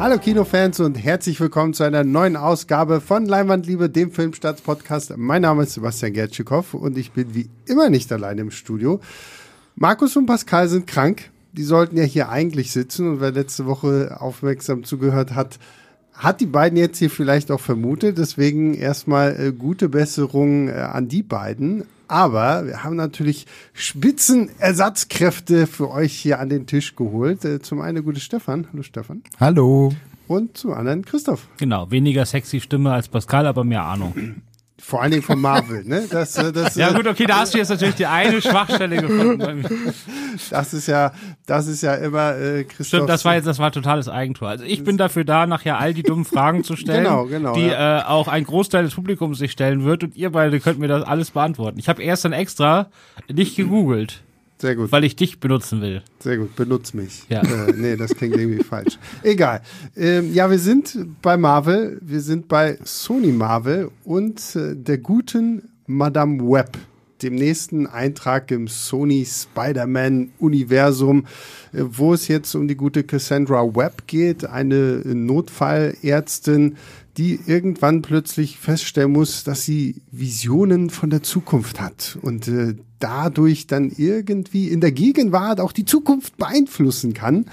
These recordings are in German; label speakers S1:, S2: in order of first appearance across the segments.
S1: Hallo Kinofans und herzlich willkommen zu einer neuen Ausgabe von Leinwandliebe, dem Filmstarts-Podcast. Mein Name ist Sebastian Gertschikow und ich bin wie immer nicht allein im Studio. Markus und Pascal sind krank. Die sollten ja hier eigentlich sitzen und wer letzte Woche aufmerksam zugehört hat, hat die beiden jetzt hier vielleicht auch vermutet. Deswegen erstmal äh, gute Besserung äh, an die beiden. Aber wir haben natürlich Spitzenersatzkräfte für euch hier an den Tisch geholt. Äh, zum einen gute Stefan. Hallo Stefan.
S2: Hallo.
S1: Und zum anderen Christoph.
S3: Genau, weniger sexy Stimme als Pascal, aber mehr Ahnung.
S1: Vor allen Dingen von Marvel, ne? Das, äh, das,
S3: ja gut, okay, da hast du jetzt natürlich die eine Schwachstelle gefunden.
S1: Das ist ja, das ist ja immer äh, Christoph.
S3: Stimmt, das war jetzt, das war totales Eigentor. Also ich bin dafür da, nachher all die dummen Fragen zu stellen,
S1: Genau, genau,
S3: die
S1: ja.
S3: äh, auch ein Großteil des Publikums sich stellen wird und ihr beide könnt mir das alles beantworten. Ich habe erst dann extra nicht gegoogelt,
S1: Sehr gut.
S3: weil ich dich benutzen will.
S1: Sehr gut, benutz mich.
S3: Ja.
S1: Äh, nee, das klingt irgendwie falsch. Egal. Ähm, ja, wir sind bei Marvel, wir sind bei Sony Marvel und äh, der guten Madame Web, dem nächsten Eintrag im Sony Spider-Man-Universum, äh, wo es jetzt um die gute Cassandra Webb geht, eine Notfallärztin, die irgendwann plötzlich feststellen muss, dass sie Visionen von der Zukunft hat und äh, dadurch dann irgendwie in der Gegenwart auch die Zukunft beeinflussen kann.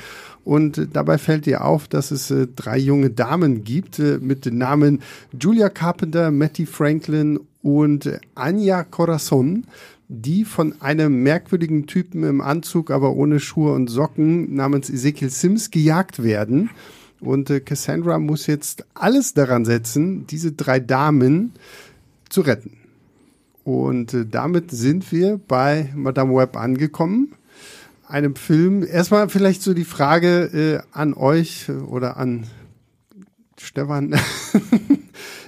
S1: Und äh, dabei fällt ihr auf, dass es äh, drei junge Damen gibt äh, mit den Namen Julia Carpenter, Matty Franklin und äh, Anja Corazon, die von einem merkwürdigen Typen im Anzug, aber ohne Schuhe und Socken namens Ezekiel Sims gejagt werden. Und Cassandra muss jetzt alles daran setzen, diese drei Damen zu retten. Und äh, damit sind wir bei Madame Web angekommen. Einem Film. Erstmal vielleicht so die Frage äh, an euch äh, oder an Stefan.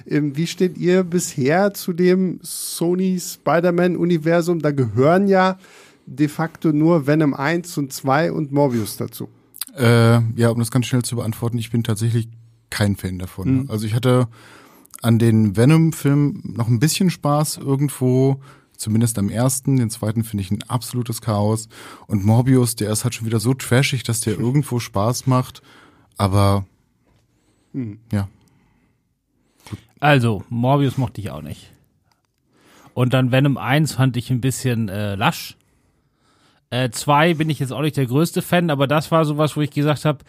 S1: Ähm, Wie steht ihr bisher zu dem Sony Spider-Man-Universum? Da gehören ja de facto nur Venom 1 und 2 und Morbius dazu.
S2: Äh, ja, um das ganz schnell zu beantworten, ich bin tatsächlich kein Fan davon. Also ich hatte an den Venom-Film noch ein bisschen Spaß irgendwo, zumindest am ersten. Den zweiten finde ich ein absolutes Chaos. Und Morbius, der ist halt schon wieder so trashig, dass der irgendwo Spaß macht. Aber ja,
S3: Also, Morbius mochte ich auch nicht. Und dann Venom 1 fand ich ein bisschen äh, lasch. Äh, 2 bin ich jetzt auch nicht der größte Fan, aber das war sowas, wo ich gesagt habe,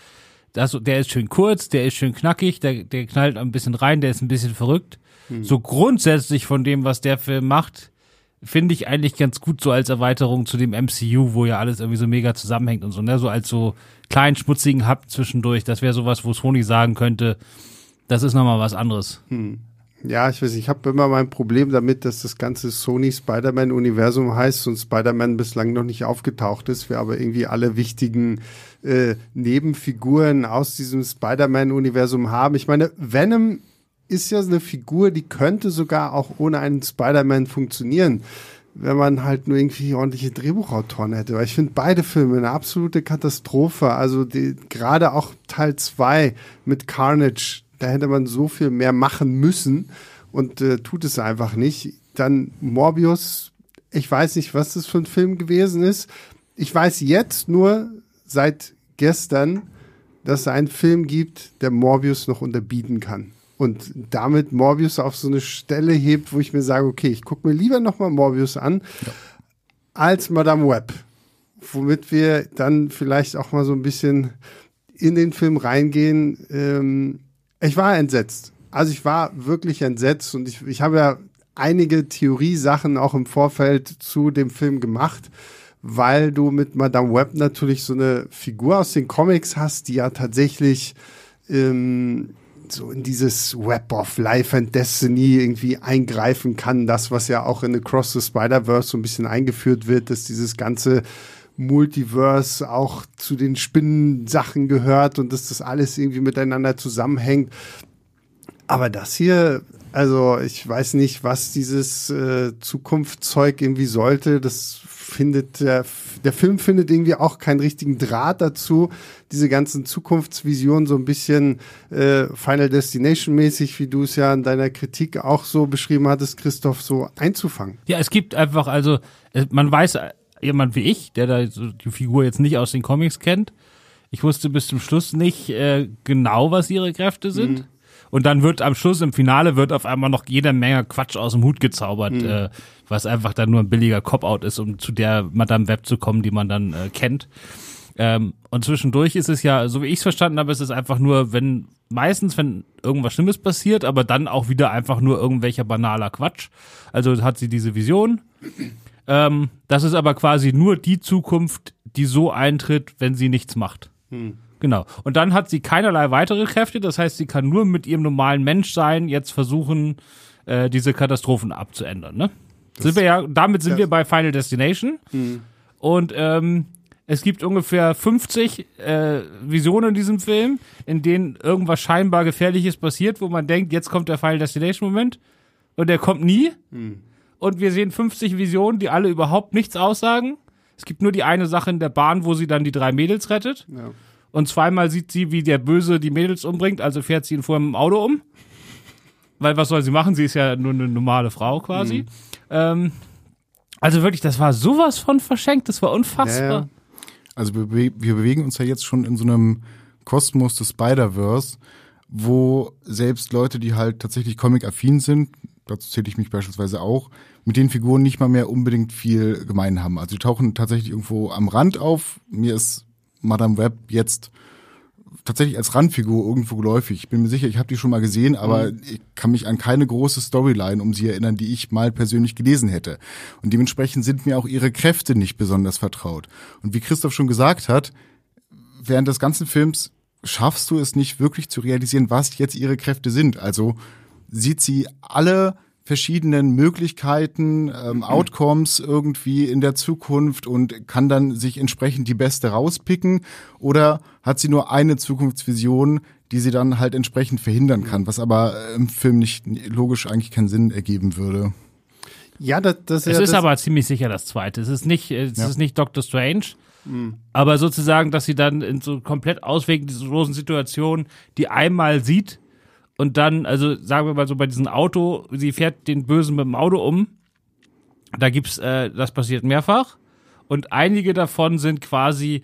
S3: das, der ist schön kurz, der ist schön knackig, der, der knallt ein bisschen rein, der ist ein bisschen verrückt. So grundsätzlich von dem, was der Film macht, finde ich eigentlich ganz gut so als Erweiterung zu dem MCU, wo ja alles irgendwie so mega zusammenhängt und so, ne? So als so kleinen schmutzigen Hub zwischendurch. Das wäre sowas, wo Sony sagen könnte, das ist nochmal was anderes.
S1: Ja, ich weiß, ich habe immer mein Problem damit, dass das ganze Sony Spider-Man-Universum heißt und Spider-Man bislang noch nicht aufgetaucht ist, wir aber irgendwie alle wichtigen äh, Nebenfiguren aus diesem Spider-Man-Universum haben. Ich meine, Venom ist ja eine Figur, die könnte sogar auch ohne einen Spider-Man funktionieren, wenn man halt nur irgendwie ordentliche Drehbuchautoren hätte. Weil ich finde beide Filme eine absolute Katastrophe. Also die, gerade auch Teil 2 mit Carnage, da hätte man so viel mehr machen müssen und äh, tut es einfach nicht. Dann Morbius, ich weiß nicht, was das für ein Film gewesen ist. Ich weiß jetzt nur seit gestern, dass es einen Film gibt, der Morbius noch unterbieten kann. Und damit Morbius auf so eine Stelle hebt, wo ich mir sage, okay, ich gucke mir lieber nochmal Morbius an, als Madame Web. Womit wir dann vielleicht auch mal so ein bisschen in den Film reingehen. Ähm, ich war entsetzt. Also ich war wirklich entsetzt und ich, ich habe ja einige Theoriesachen auch im Vorfeld zu dem Film gemacht, weil du mit Madame Web natürlich so eine Figur aus den Comics hast, die ja tatsächlich ähm, so in dieses Web of Life and Destiny irgendwie eingreifen kann. Das, was ja auch in Across the Spider-Verse so ein bisschen eingeführt wird, dass dieses ganze Multiverse auch zu den Spinnensachen gehört und dass das alles irgendwie miteinander zusammenhängt. Aber das hier, also ich weiß nicht, was dieses äh, Zukunftszeug irgendwie sollte. Das findet der, der Film findet irgendwie auch keinen richtigen Draht dazu, diese ganzen Zukunftsvisionen so ein bisschen äh, Final Destination mäßig, wie du es ja in deiner Kritik auch so beschrieben hattest, Christoph, so einzufangen.
S3: Ja, es gibt einfach, also, es- man weiß, äh, jemand wie ich, der da die Figur jetzt nicht aus den Comics kennt, Ich wusste bis zum Schluss nicht äh, genau, was ihre Kräfte sind. Mhm. Und dann wird am Schluss im Finale wird auf einmal noch jede Menge Quatsch aus dem Hut gezaubert, mhm. äh, was einfach dann nur ein billiger Cop-Out ist, um zu der Madame Web zu kommen, die man dann äh, kennt. Ähm, und zwischendurch ist es ja, so wie ich es verstanden habe, ist es einfach nur, wenn meistens, wenn irgendwas Schlimmes passiert, aber dann auch wieder einfach nur irgendwelcher banaler Quatsch. Also hat sie diese Vision. Ähm, das ist aber quasi nur die Zukunft, die so eintritt, wenn sie nichts macht. Hm. Genau. Und dann hat sie keinerlei weitere Kräfte. Das heißt, sie kann nur mit ihrem normalen Menschsein jetzt versuchen, äh, diese Katastrophen abzuändern. Ne? sind wir ja, damit sind wir bei Final Destination. Mhm. Und ähm, es gibt ungefähr 50 äh, Visionen in diesem Film, in denen irgendwas scheinbar Gefährliches passiert, wo man denkt, jetzt kommt der Final Destination Moment. Und der kommt nie. Mhm. Und wir sehen 50 Visionen, die alle überhaupt nichts aussagen. Es gibt nur die eine Sache in der Bahn, wo sie dann die drei Mädels rettet. Ja. Und zweimal sieht sie, wie der Böse die Mädels umbringt, also fährt sie ihn vor dem Auto um. Weil was soll sie machen? Sie ist ja nur eine normale Frau quasi. Mhm. Ähm, also wirklich, das war sowas von verschenkt, das war unfassbar. Ja.
S2: Also wir, wir bewegen uns ja jetzt schon in so einem Kosmos des Spider-Verse, wo selbst Leute, die halt tatsächlich comic-affin sind, dazu zähle ich mich beispielsweise auch, mit den Figuren nicht mal mehr unbedingt viel gemein haben. Also die tauchen tatsächlich irgendwo am Rand auf. Mir ist Madame Web jetzt tatsächlich als Randfigur irgendwo geläufig. Ich bin mir sicher, ich habe die schon mal gesehen, aber mhm. ich kann mich an keine große Storyline um sie erinnern, die ich mal persönlich gelesen hätte. Und dementsprechend sind mir auch ihre Kräfte nicht besonders vertraut. Und wie Christoph schon gesagt hat, während des ganzen Films schaffst du es nicht wirklich zu realisieren, was jetzt ihre Kräfte sind. Also sieht sie alle verschiedenen Möglichkeiten, ähm, mhm. Outcomes irgendwie in der Zukunft und kann dann sich entsprechend die beste rauspicken? Oder hat sie nur eine Zukunftsvision, die sie dann halt entsprechend verhindern kann, was aber im Film nicht logisch eigentlich keinen Sinn ergeben würde?
S3: Ja, das, das es ja, ist das aber ziemlich sicher das zweite. Es ist nicht, es ja. ist nicht Doctor Strange. Mhm. Aber sozusagen, dass sie dann in so komplett ausweglosen Situationen, die einmal sieht, und dann, also sagen wir mal so bei diesem Auto, sie fährt den Bösen mit dem Auto um. Da gibt's, äh, das passiert mehrfach. Und einige davon sind quasi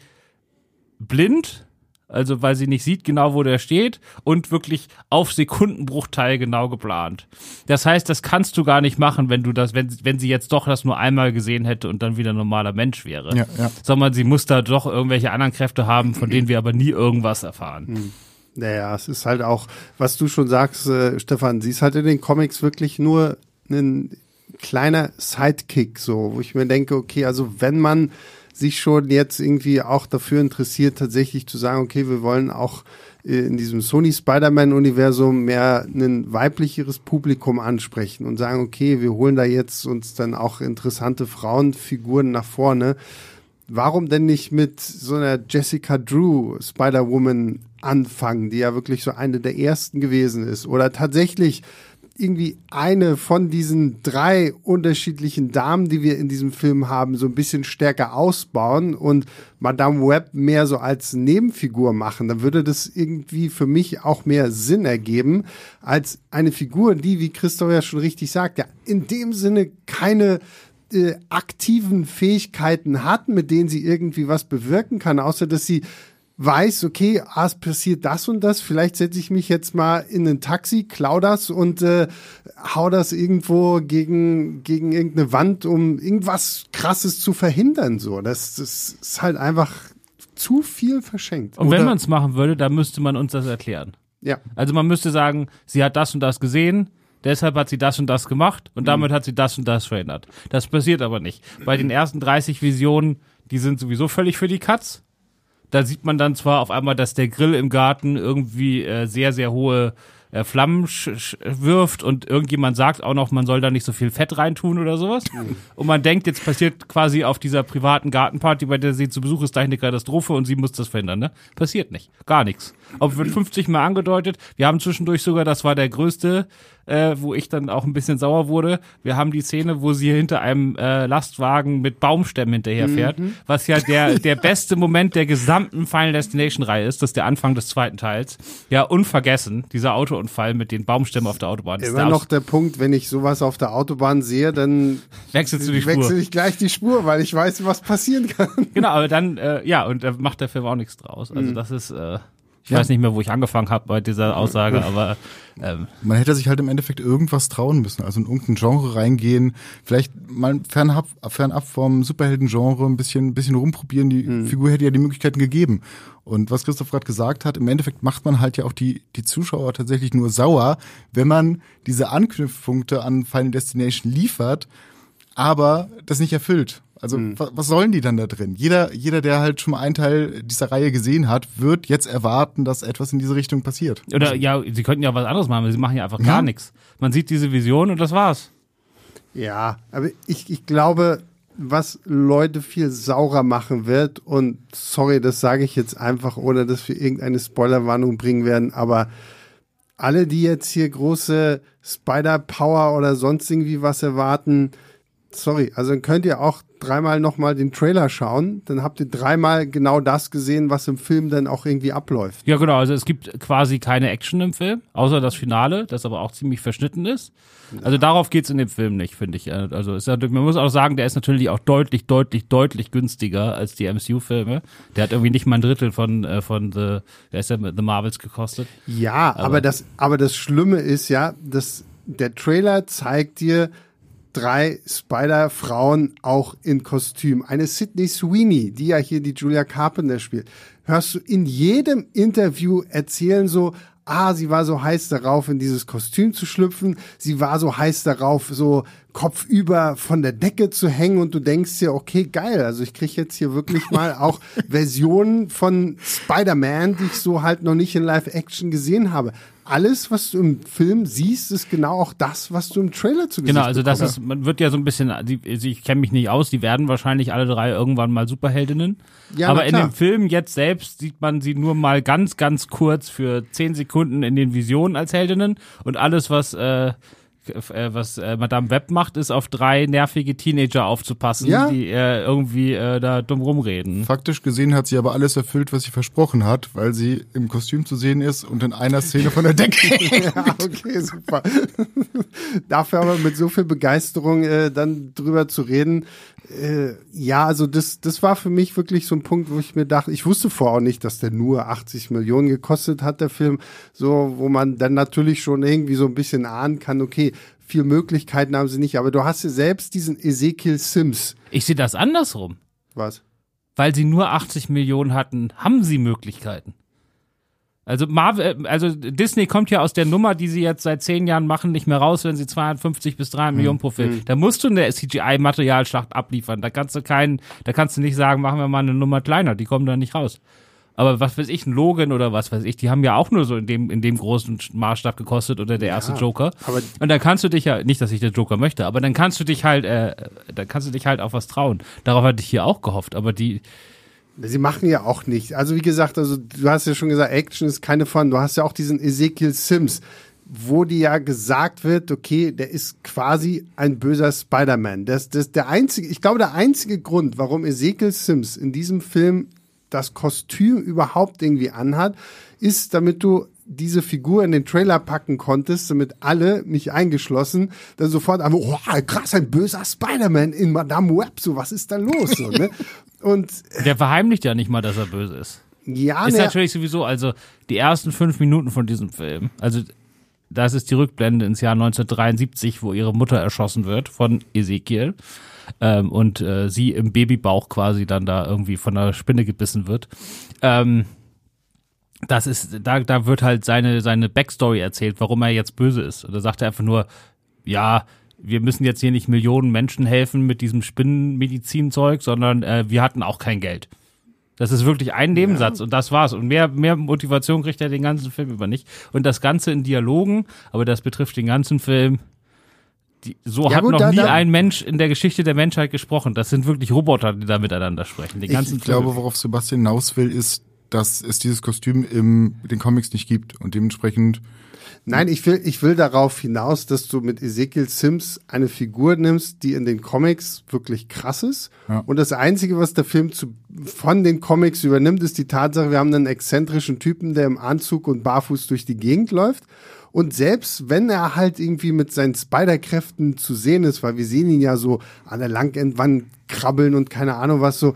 S3: blind, also weil sie nicht sieht genau, wo der steht und wirklich auf Sekundenbruchteil genau geplant. Das heißt, das kannst du gar nicht machen, wenn du das, wenn, wenn sie jetzt doch das nur einmal gesehen hätte und dann wieder normaler Mensch wäre. Ja, ja. Sondern sie muss da doch irgendwelche anderen Kräfte haben, von denen wir aber nie irgendwas erfahren. Mhm.
S1: Naja, es ist halt auch, was du schon sagst, äh, Stefan, sie ist halt in den Comics wirklich nur ein kleiner Sidekick, so, wo ich mir denke, okay, also wenn man sich schon jetzt irgendwie auch dafür interessiert, tatsächlich zu sagen, okay, wir wollen auch äh, in diesem Sony Spider-Man-Universum mehr ein weiblicheres Publikum ansprechen und sagen, okay, wir holen da jetzt uns dann auch interessante Frauenfiguren nach vorne. Warum denn nicht mit so einer Jessica Drew Spider-Woman anfangen, die ja wirklich so eine der ersten gewesen ist. Oder tatsächlich irgendwie eine von diesen drei unterschiedlichen Damen, die wir in diesem Film haben, so ein bisschen stärker ausbauen und Madame Web mehr so als Nebenfigur machen, dann würde das irgendwie für mich auch mehr Sinn ergeben als eine Figur, die, wie Christoph ja schon richtig sagt, ja in dem Sinne keine äh, aktiven Fähigkeiten hat, mit denen sie irgendwie was bewirken kann, außer dass sie weiß, okay, ah, es passiert das und das, vielleicht setze ich mich jetzt mal in ein Taxi, klau das und äh, hau das irgendwo gegen, gegen irgendeine Wand, um irgendwas krasses zu verhindern. So, das, das ist halt einfach zu viel verschenkt.
S3: Und wenn man es machen würde, dann müsste man uns das erklären. Ja. Also man müsste sagen, sie hat das und das gesehen, deshalb hat sie das und das gemacht und mhm. damit hat sie das und das verändert. Das passiert aber nicht. Bei den ersten 30 Visionen, die sind sowieso völlig für die Katz da sieht man dann zwar auf einmal, dass der Grill im Garten irgendwie äh, sehr, sehr hohe äh, Flammen wirft und irgendjemand sagt auch noch, man soll da nicht so viel Fett reintun oder sowas. Und man denkt, jetzt passiert quasi auf dieser privaten Gartenparty, bei der sie zu Besuch ist, gleich eine Katastrophe und sie muss das verhindern, ne? Passiert nicht. Gar nichts. Aber wird 50 Mal angedeutet. Wir haben zwischendurch sogar, das war der größte äh, wo ich dann auch ein bisschen sauer wurde. Wir haben die Szene, wo sie hinter einem äh, Lastwagen mit Baumstämmen hinterherfährt, mhm. was ja der, der beste Moment der gesamten Final Destination-Reihe ist. Das ist der Anfang des zweiten Teils. Ja, unvergessen, dieser Autounfall mit den Baumstämmen auf der Autobahn.
S1: Immer noch der Punkt, wenn ich sowas auf der Autobahn sehe, dann
S3: wechselst du die Spur.
S1: wechsel ich gleich die Spur, weil ich weiß, was passieren kann.
S3: Genau, aber dann, äh, ja, und da macht der Film auch nichts draus. Also mhm. das ist, äh, ich ja. weiß nicht mehr, wo ich angefangen habe bei dieser Aussage, aber
S2: ähm, man hätte sich halt im Endeffekt irgendwas trauen müssen, also in irgendein Genre reingehen, vielleicht mal fernab, fernab vom Superhelden-Genre ein bisschen, ein bisschen rumprobieren. Die mhm. Figur hätte ja die Möglichkeiten gegeben. Und was Christoph gerade gesagt hat, im Endeffekt macht man halt ja auch die, die Zuschauer tatsächlich nur sauer, wenn man diese Anknüpfpunkte an Final Destination liefert, aber das nicht erfüllt. Also mhm. was sollen die dann da drin? Jeder, jeder, der halt schon mal einen Teil dieser Reihe gesehen hat, wird jetzt erwarten, dass etwas in diese Richtung passiert.
S3: Oder ja, sie könnten ja was anderes machen, sie machen ja einfach gar ja. nichts. Man sieht diese Vision und das war's.
S1: Ja, aber ich, ich glaube, was Leute viel saurer machen wird, und sorry, das sage ich jetzt einfach, ohne dass wir irgendeine Spoilerwarnung bringen werden, aber alle, die jetzt hier große Spider-Power oder sonst irgendwie was erwarten, sorry, also dann könnt ihr auch dreimal nochmal den Trailer schauen, dann habt ihr dreimal genau das gesehen, was im Film dann auch irgendwie abläuft.
S3: Ja, genau, also es gibt quasi keine Action im Film, außer das Finale, das aber auch ziemlich verschnitten ist. Also darauf geht's in dem Film nicht, finde ich. Also ist, man muss auch sagen, der ist natürlich auch deutlich, deutlich, deutlich günstiger als die MCU-Filme. Der hat irgendwie nicht mal ein Drittel von, äh, von The, der ist ja The Marvels gekostet.
S1: Ja, aber, aber das, aber das Schlimme ist ja, dass der Trailer zeigt dir, drei Spider-Frauen auch in Kostüm. Eine Sydney Sweeney, die ja hier die Julia Carpenter spielt. Hörst du in jedem Interview erzählen so, ah, sie war so heiß darauf, in dieses Kostüm zu schlüpfen. Sie war so heiß darauf, so kopfüber von der Decke zu hängen und du denkst dir, okay, geil, also ich krieg jetzt hier wirklich mal auch Versionen von Spider-Man, die ich so halt noch nicht in Live-Action gesehen habe alles, was du im Film siehst, ist genau auch das, was du im Trailer zu
S3: Gesicht Genau, also das ist, man wird ja so ein bisschen, die, also ich kenne mich nicht aus, die werden wahrscheinlich alle drei irgendwann mal Superheldinnen. Ja, Aber in dem Film jetzt selbst sieht man sie nur mal ganz, ganz kurz für zehn Sekunden in den Visionen als Heldinnen und alles, was äh, äh, was äh, Madame Webb macht, ist auf drei nervige Teenager aufzupassen, ja. die äh, irgendwie äh, da dumm rumreden.
S2: Faktisch gesehen hat sie aber alles erfüllt, was sie versprochen hat, weil sie im Kostüm zu sehen ist und in einer Szene von der Decke. ja, okay,
S1: super. Dafür aber mit so viel Begeisterung äh, dann drüber zu reden, äh, ja, also das, das war für mich wirklich so ein Punkt, wo ich mir dachte, ich wusste vorher auch nicht, dass der nur 80 Millionen gekostet hat, der Film, so, wo man dann natürlich schon irgendwie so ein bisschen ahnen kann, okay, viel Möglichkeiten haben sie nicht, aber du hast ja selbst diesen Ezekiel Sims.
S3: Ich sehe das andersrum.
S1: Was?
S3: Weil sie nur 80 Millionen hatten, haben sie Möglichkeiten. Also Marvel, äh, also Disney kommt ja aus der Nummer, die sie jetzt seit zehn Jahren machen, nicht mehr raus, wenn sie 250 bis 300 mhm. Millionen pro Film. Mhm. Da musst du eine CGI-Materialschlacht abliefern. Da kannst du keinen, da kannst du nicht sagen, machen wir mal eine Nummer kleiner. Die kommen da nicht raus. Aber was weiß ich, ein Logan oder was weiß ich, die haben ja auch nur so in dem, in dem großen Maßstab gekostet oder der erste ja, Joker. Und dann kannst du dich ja, nicht, dass ich den Joker möchte, aber dann kannst du dich halt, äh, dann kannst du dich halt auf was trauen. Darauf hatte ich hier auch gehofft, aber die,
S1: Sie machen ja auch nicht. Also wie gesagt, also du hast ja schon gesagt, Action ist keine von. Du hast ja auch diesen Ezekiel Sims, wo dir ja gesagt wird, okay, der ist quasi ein böser Spider-Man. Das, das der einzige, ich glaube, der einzige Grund, warum Ezekiel Sims in diesem Film das Kostüm überhaupt irgendwie anhat, ist, damit du diese Figur in den Trailer packen konntest, damit alle, mich eingeschlossen, dann sofort einfach, oh, krass, ein böser Spider-Man in Madame Web, so, was ist da los? So, ne? Und
S3: der verheimlicht ja nicht mal, dass er böse ist.
S1: Ja,
S3: ist ne, natürlich sowieso, also die ersten fünf Minuten von diesem Film, also das ist die Rückblende ins Jahr 1973, wo ihre Mutter erschossen wird von Ezekiel ähm, und äh, sie im Babybauch quasi dann da irgendwie von einer Spinne gebissen wird. Ähm, das ist, da, da wird halt seine, seine Backstory erzählt, warum er jetzt böse ist. Und da sagt er einfach nur, ja, wir müssen jetzt hier nicht Millionen Menschen helfen mit diesem Spinnenmedizinzeug, sondern äh, wir hatten auch kein Geld. Das ist wirklich ein Nebensatz ja. und das war's. Und mehr, mehr Motivation kriegt er den ganzen Film über nicht. Und das Ganze in Dialogen, aber das betrifft den ganzen Film. Die, so ja, hat gut, noch da, nie da, ein Mensch in der Geschichte der Menschheit gesprochen. Das sind wirklich Roboter, die da miteinander sprechen. Den ganzen
S2: ich, ich glaube, worauf Sebastian hinaus will, ist, dass es dieses Kostüm im den Comics nicht gibt und dementsprechend
S1: Nein, ich will, ich will darauf hinaus, dass du mit Ezekiel Sims eine Figur nimmst, die in den Comics wirklich krass ist.
S2: Ja.
S1: Und das Einzige, was der Film zu, von den Comics übernimmt, ist die Tatsache, wir haben einen exzentrischen Typen, der im Anzug und barfuß durch die Gegend läuft. Und selbst wenn er halt irgendwie mit seinen Spider-Kräften zu sehen ist, weil wir sehen ihn ja so an der Langendwand krabbeln und keine Ahnung was so,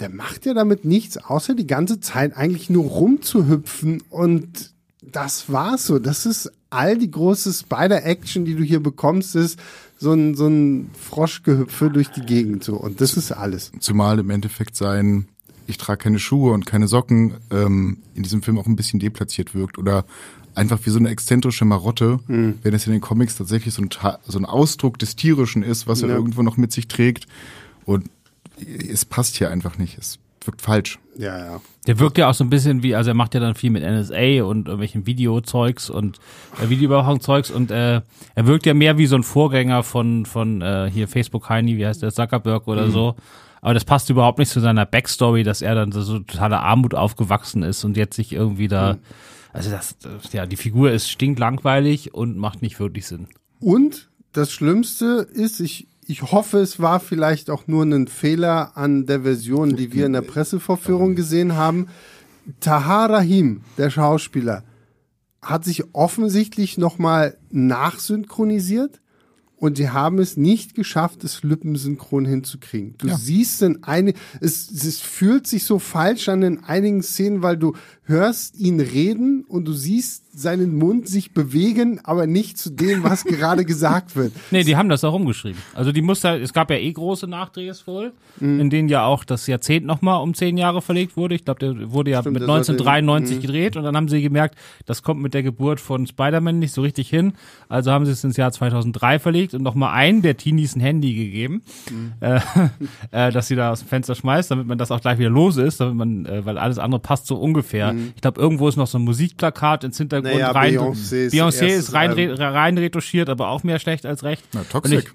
S1: der macht ja damit nichts, außer die ganze Zeit eigentlich nur rumzuhüpfen und das war's so. Das ist all die große Spider-Action, die du hier bekommst, ist so ein, so ein Froschgehüpfe durch die Gegend so. Und das ist alles.
S2: zumal im Endeffekt sein ich trage keine Schuhe und keine Socken ähm, in diesem Film auch ein bisschen deplatziert wirkt oder einfach wie so eine exzentrische Marotte, wenn es in den Comics tatsächlich so ein, so ein Ausdruck des Tierischen ist, was er
S1: Ja.
S2: irgendwo noch mit sich trägt und es passt hier einfach nicht. Es wirkt falsch.
S1: Ja, ja.
S3: Der wirkt ja auch so ein bisschen wie, also er macht ja dann viel mit NSA und irgendwelchen Videozeugs und äh, Videoüberwachungszeugs und äh, er wirkt ja mehr wie so ein Vorgänger von von äh, hier Facebook Heini, wie heißt der Zuckerberg oder so. Aber das passt überhaupt nicht zu seiner Backstory, dass er dann so, so totaler Armut aufgewachsen ist und jetzt sich irgendwie da, also das, das ja, die Figur ist stinklangweilig und macht nicht wirklich Sinn.
S1: Und das Schlimmste ist, ich, ich hoffe, es war vielleicht auch nur ein Fehler an der Version, die wir in der Pressevorführung gesehen haben. Tahar Rahim, der Schauspieler, hat sich offensichtlich nochmal nachsynchronisiert und die haben es nicht geschafft, das Lippensynchron hinzukriegen. Du
S2: Ja.
S1: siehst in eine, es, es fühlt sich so falsch an in einigen Szenen, weil du hörst ihn reden und du siehst seinen Mund sich bewegen, aber nicht zu dem, was gerade gesagt wird.
S3: Nee, die haben das auch umgeschrieben. Also die Muster, es gab ja eh große Nachdrehs wohl, in denen ja auch das Jahrzehnt nochmal um zehn Jahre verlegt wurde. Ich glaube, der wurde ja
S1: Stimmt,
S3: mit
S1: der sollte-
S3: 1993 gedreht und dann haben sie gemerkt, das kommt mit der Geburt von Spider-Man nicht so richtig hin. Also haben sie es ins Jahr 2003 verlegt und nochmal einen der Teenies ein Handy gegeben, äh, äh, dass sie da aus dem Fenster schmeißt, damit man das auch gleich wieder los ist, damit man, äh, weil alles andere passt so ungefähr. Ich glaube, irgendwo ist noch so ein Musikplakat ins Hintergrund
S1: Naja,
S3: rein.
S1: Beyoncé ist
S3: Beyoncé ist rein, rein retuschiert, aber auch mehr schlecht als recht.
S2: Na,
S3: Und
S2: Toxic.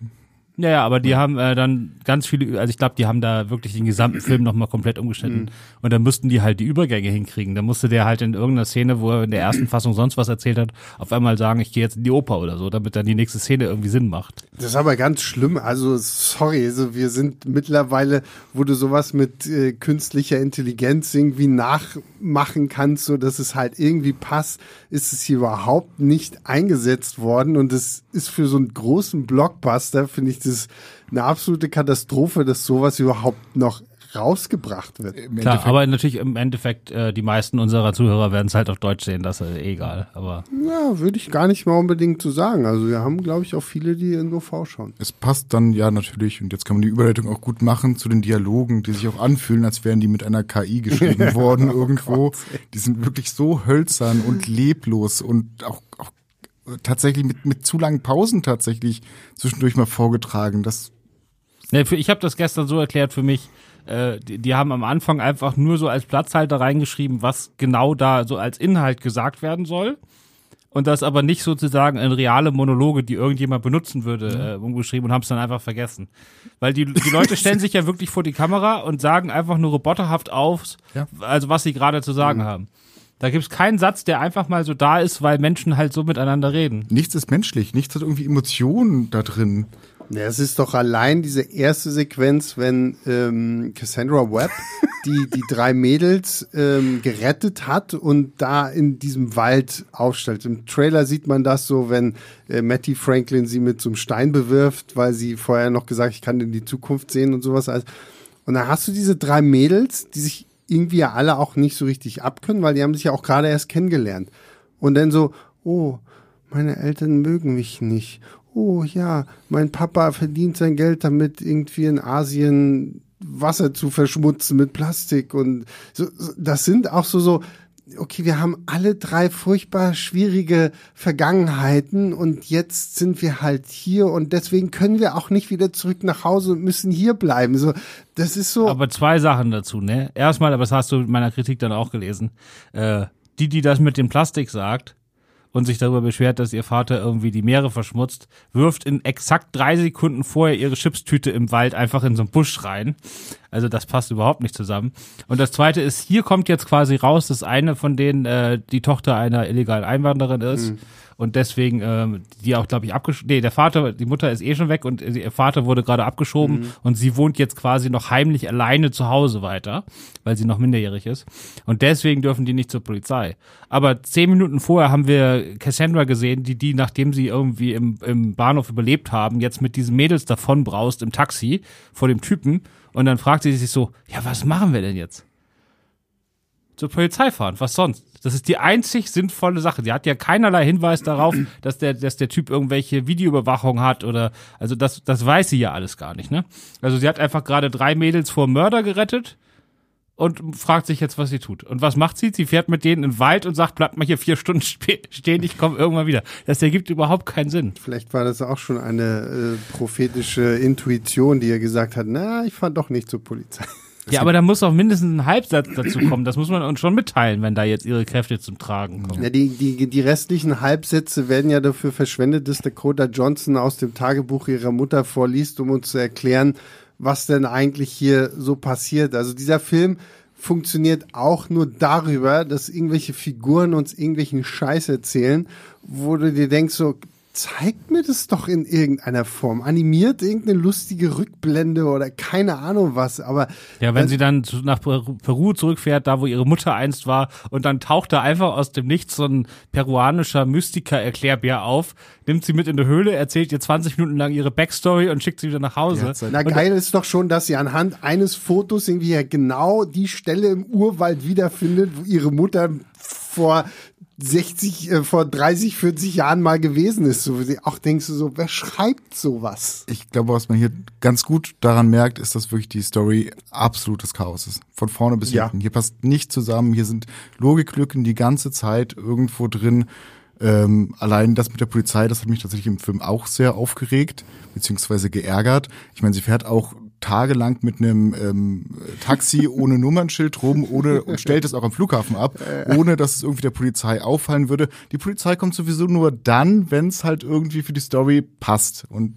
S3: Ja, ja, aber die haben äh, dann ganz viele, also ich glaube, die haben da wirklich den gesamten Film nochmal komplett umgeschnitten. Und dann mussten die halt die Übergänge hinkriegen. Da musste der halt in irgendeiner Szene, wo er in der ersten Fassung sonst was erzählt hat, auf einmal sagen, ich gehe jetzt in die Oper oder so, damit dann die nächste Szene irgendwie Sinn macht.
S1: Das ist aber ganz schlimm. Also, sorry, also wir sind mittlerweile, wo du sowas mit äh, künstlicher Intelligenz irgendwie nachmachen kannst, so dass es halt irgendwie passt, ist es hier überhaupt nicht eingesetzt worden. Und das ist für so einen großen Blockbuster, finde ich das eine absolute Katastrophe, dass sowas überhaupt noch rausgebracht wird.
S3: Klar,
S2: Endeffekt-
S3: aber natürlich im Endeffekt, äh, die meisten unserer Zuhörer werden es halt auf Deutsch sehen, das ist eh egal. Aber
S1: Ja, würde ich gar nicht mal unbedingt so sagen. Also wir haben, glaube ich, auch viele, die in OV schauen.
S2: Es passt dann ja natürlich, und jetzt kann man die Überleitung auch gut machen, zu den Dialogen, die sich auch anfühlen, als wären die mit einer KI geschrieben worden irgendwo. Die sind wirklich so hölzern und leblos und auch, auch tatsächlich mit, mit zu langen Pausen tatsächlich zwischendurch mal vorgetragen. Das
S3: ich habe das gestern so erklärt für mich. Äh, die, die haben am Anfang einfach nur so als Platzhalter reingeschrieben, was genau da so als Inhalt gesagt werden soll. Und das aber nicht sozusagen in reale Monologe, die irgendjemand benutzen würde, äh, umgeschrieben und haben es dann einfach vergessen. Weil die, die Leute stellen sich ja wirklich vor die Kamera und sagen einfach nur roboterhaft auf,
S2: Ja.
S3: also was sie gerade zu sagen haben. Da gibt's keinen Satz, der einfach mal so da ist, weil Menschen halt so miteinander reden.
S2: nichts ist menschlich, nichts hat irgendwie Emotionen da drin.
S1: Ja, es ist doch allein diese erste Sequenz, wenn ähm, Cassandra Webb die, die drei Mädels ähm, gerettet hat und da in diesem Wald aufstellt. Im Trailer sieht man das so, wenn äh, Matty Franklin sie mit so einem Stein bewirft, weil sie vorher noch gesagt, ich kann in die Zukunft sehen und sowas. alles. Und dann hast du diese drei Mädels, die sich irgendwie ja alle auch nicht so richtig abkönnen, weil die haben sich ja auch gerade erst kennengelernt. Und dann so, oh, meine Eltern mögen mich nicht. Oh ja, mein Papa verdient sein Geld damit, irgendwie in Asien Wasser zu verschmutzen mit Plastik und so, das sind auch so so okay, wir haben alle drei furchtbar schwierige Vergangenheiten und jetzt sind wir halt hier und deswegen können wir auch nicht wieder zurück nach Hause und müssen hier bleiben. So, das ist so
S3: Aber zwei Sachen dazu, ne? Erstmal, aber das hast du in meiner Kritik dann auch gelesen. Äh, die, die das mit dem Plastik sagt und sich darüber beschwert, dass ihr Vater irgendwie die Meere verschmutzt, wirft in exakt drei Sekunden vorher ihre Chipstüte im Wald einfach in so einen Busch rein. Also das passt überhaupt nicht zusammen. Und das zweite ist, hier kommt jetzt quasi raus, dass eine von denen äh, die Tochter einer illegalen Einwanderin ist. Mhm und deswegen, ähm, die auch, glaube ich, abgeschoben, nee, der Vater, die Mutter ist eh schon weg und ihr Vater wurde gerade abgeschoben mhm. und sie wohnt jetzt quasi noch heimlich alleine zu Hause weiter, weil sie noch minderjährig ist. Und deswegen dürfen die nicht zur Polizei. Aber zehn Minuten vorher haben wir Cassandra gesehen, die die, nachdem sie irgendwie im, im Bahnhof überlebt haben, jetzt mit diesen Mädels davon braust im Taxi vor dem Typen und dann fragt sie sich so, ja, was machen wir denn jetzt? zur Polizei fahren. Was sonst? Das ist die einzig sinnvolle Sache. Die hat ja keinerlei Hinweis darauf, dass der, dass der Typ irgendwelche Videoüberwachung hat oder, also das, das weiß sie ja alles gar nicht, ne? Also sie hat einfach gerade drei Mädels vor Mörder gerettet und fragt sich jetzt, was sie tut. Und was macht sie? Sie fährt mit denen in den Wald und sagt, bleibt mal hier vier Stunden stehen, ich komme irgendwann wieder. Das ergibt überhaupt keinen Sinn.
S1: Vielleicht war das auch schon eine äh, prophetische Intuition, die er gesagt hat, na, ich fahr doch nicht zur Polizei.
S3: Ja, aber da muss auch mindestens ein Halbsatz dazu kommen. Das muss man uns schon mitteilen, wenn da jetzt ihre Kräfte zum Tragen kommen.
S1: Ja, die, die, die restlichen Halbsätze werden ja dafür verschwendet, dass Dakota Johnson aus dem Tagebuch ihrer Mutter vorliest, um uns zu erklären, was denn eigentlich hier so passiert. Also dieser Film funktioniert auch nur darüber, dass irgendwelche Figuren uns irgendwelchen Scheiß erzählen, wo du dir denkst, so, zeigt mir das doch in irgendeiner Form. Animiert irgendeine lustige Rückblende oder keine Ahnung was, aber.
S3: Ja, wenn sie dann nach Peru zurückfährt, da wo ihre Mutter einst war, und dann taucht da einfach aus dem Nichts so ein peruanischer Mystiker-Erklärbär auf, nimmt sie mit in die Höhle, erzählt ihr 20 Minuten lang ihre Backstory und schickt sie wieder nach Hause.
S1: Na geil ist doch schon, dass sie anhand eines Fotos irgendwie ja genau die Stelle im Urwald wiederfindet, wo ihre Mutter vor 60, äh, vor 30, 40 Jahren mal gewesen ist. So, auch denkst du so, wer schreibt sowas?
S2: Ich glaube, was man hier ganz gut daran merkt, ist, dass wirklich die Story absolutes Chaos ist. Von vorne bis ja. hinten. Hier passt nicht zusammen. Hier sind Logiklücken die ganze Zeit irgendwo drin. Ähm, allein das mit der Polizei, das hat mich tatsächlich im Film auch sehr aufgeregt, beziehungsweise geärgert. Ich meine, sie fährt auch tagelang mit einem ähm, Taxi ohne Nummernschild rum ohne, und stellt es auch am Flughafen ab, ohne dass es irgendwie der Polizei auffallen würde. Die Polizei kommt sowieso nur dann, wenn es halt irgendwie für die Story passt. Und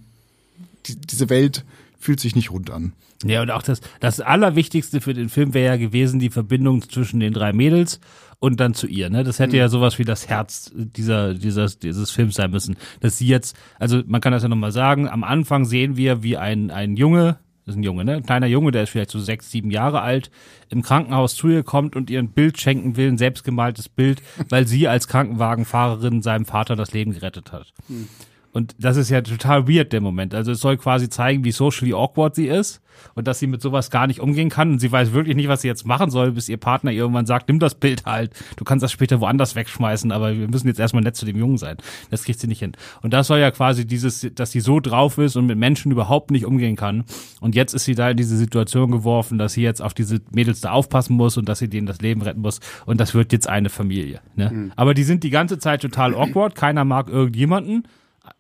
S2: die, diese Welt fühlt sich nicht rund an.
S3: Ja, und auch das, das Allerwichtigste für den Film wäre ja gewesen, die Verbindung zwischen den drei Mädels und dann zu ihr. Ne? Das hätte mhm. ja sowas wie das Herz dieser, dieses, dieses Films sein müssen. Dass sie jetzt, also man kann das ja nochmal sagen, am Anfang sehen wir, wie ein, ein Junge das ist ein Junge, ne? Ein kleiner Junge, der ist vielleicht so sechs, sieben Jahre alt, im Krankenhaus zu ihr kommt und ihr ein Bild schenken will, ein selbstgemaltes Bild, weil sie als Krankenwagenfahrerin seinem Vater das Leben gerettet hat. Hm. Und das ist ja total weird, der Moment. Also es soll quasi zeigen, wie socially awkward sie ist und dass sie mit sowas gar nicht umgehen kann. Und sie weiß wirklich nicht, was sie jetzt machen soll, bis ihr Partner ihr irgendwann sagt, nimm das Bild halt. Du kannst das später woanders wegschmeißen, aber wir müssen jetzt erstmal nett zu dem Jungen sein. Das kriegt sie nicht hin. Und das soll ja quasi dieses, dass sie so drauf ist und mit Menschen überhaupt nicht umgehen kann. Und jetzt ist sie da in diese Situation geworfen, dass sie jetzt auf diese Mädels da aufpassen muss und dass sie denen das Leben retten muss. Und das wird jetzt eine Familie. Ne? Mhm. Aber die sind die ganze Zeit total awkward. Keiner mag irgendjemanden.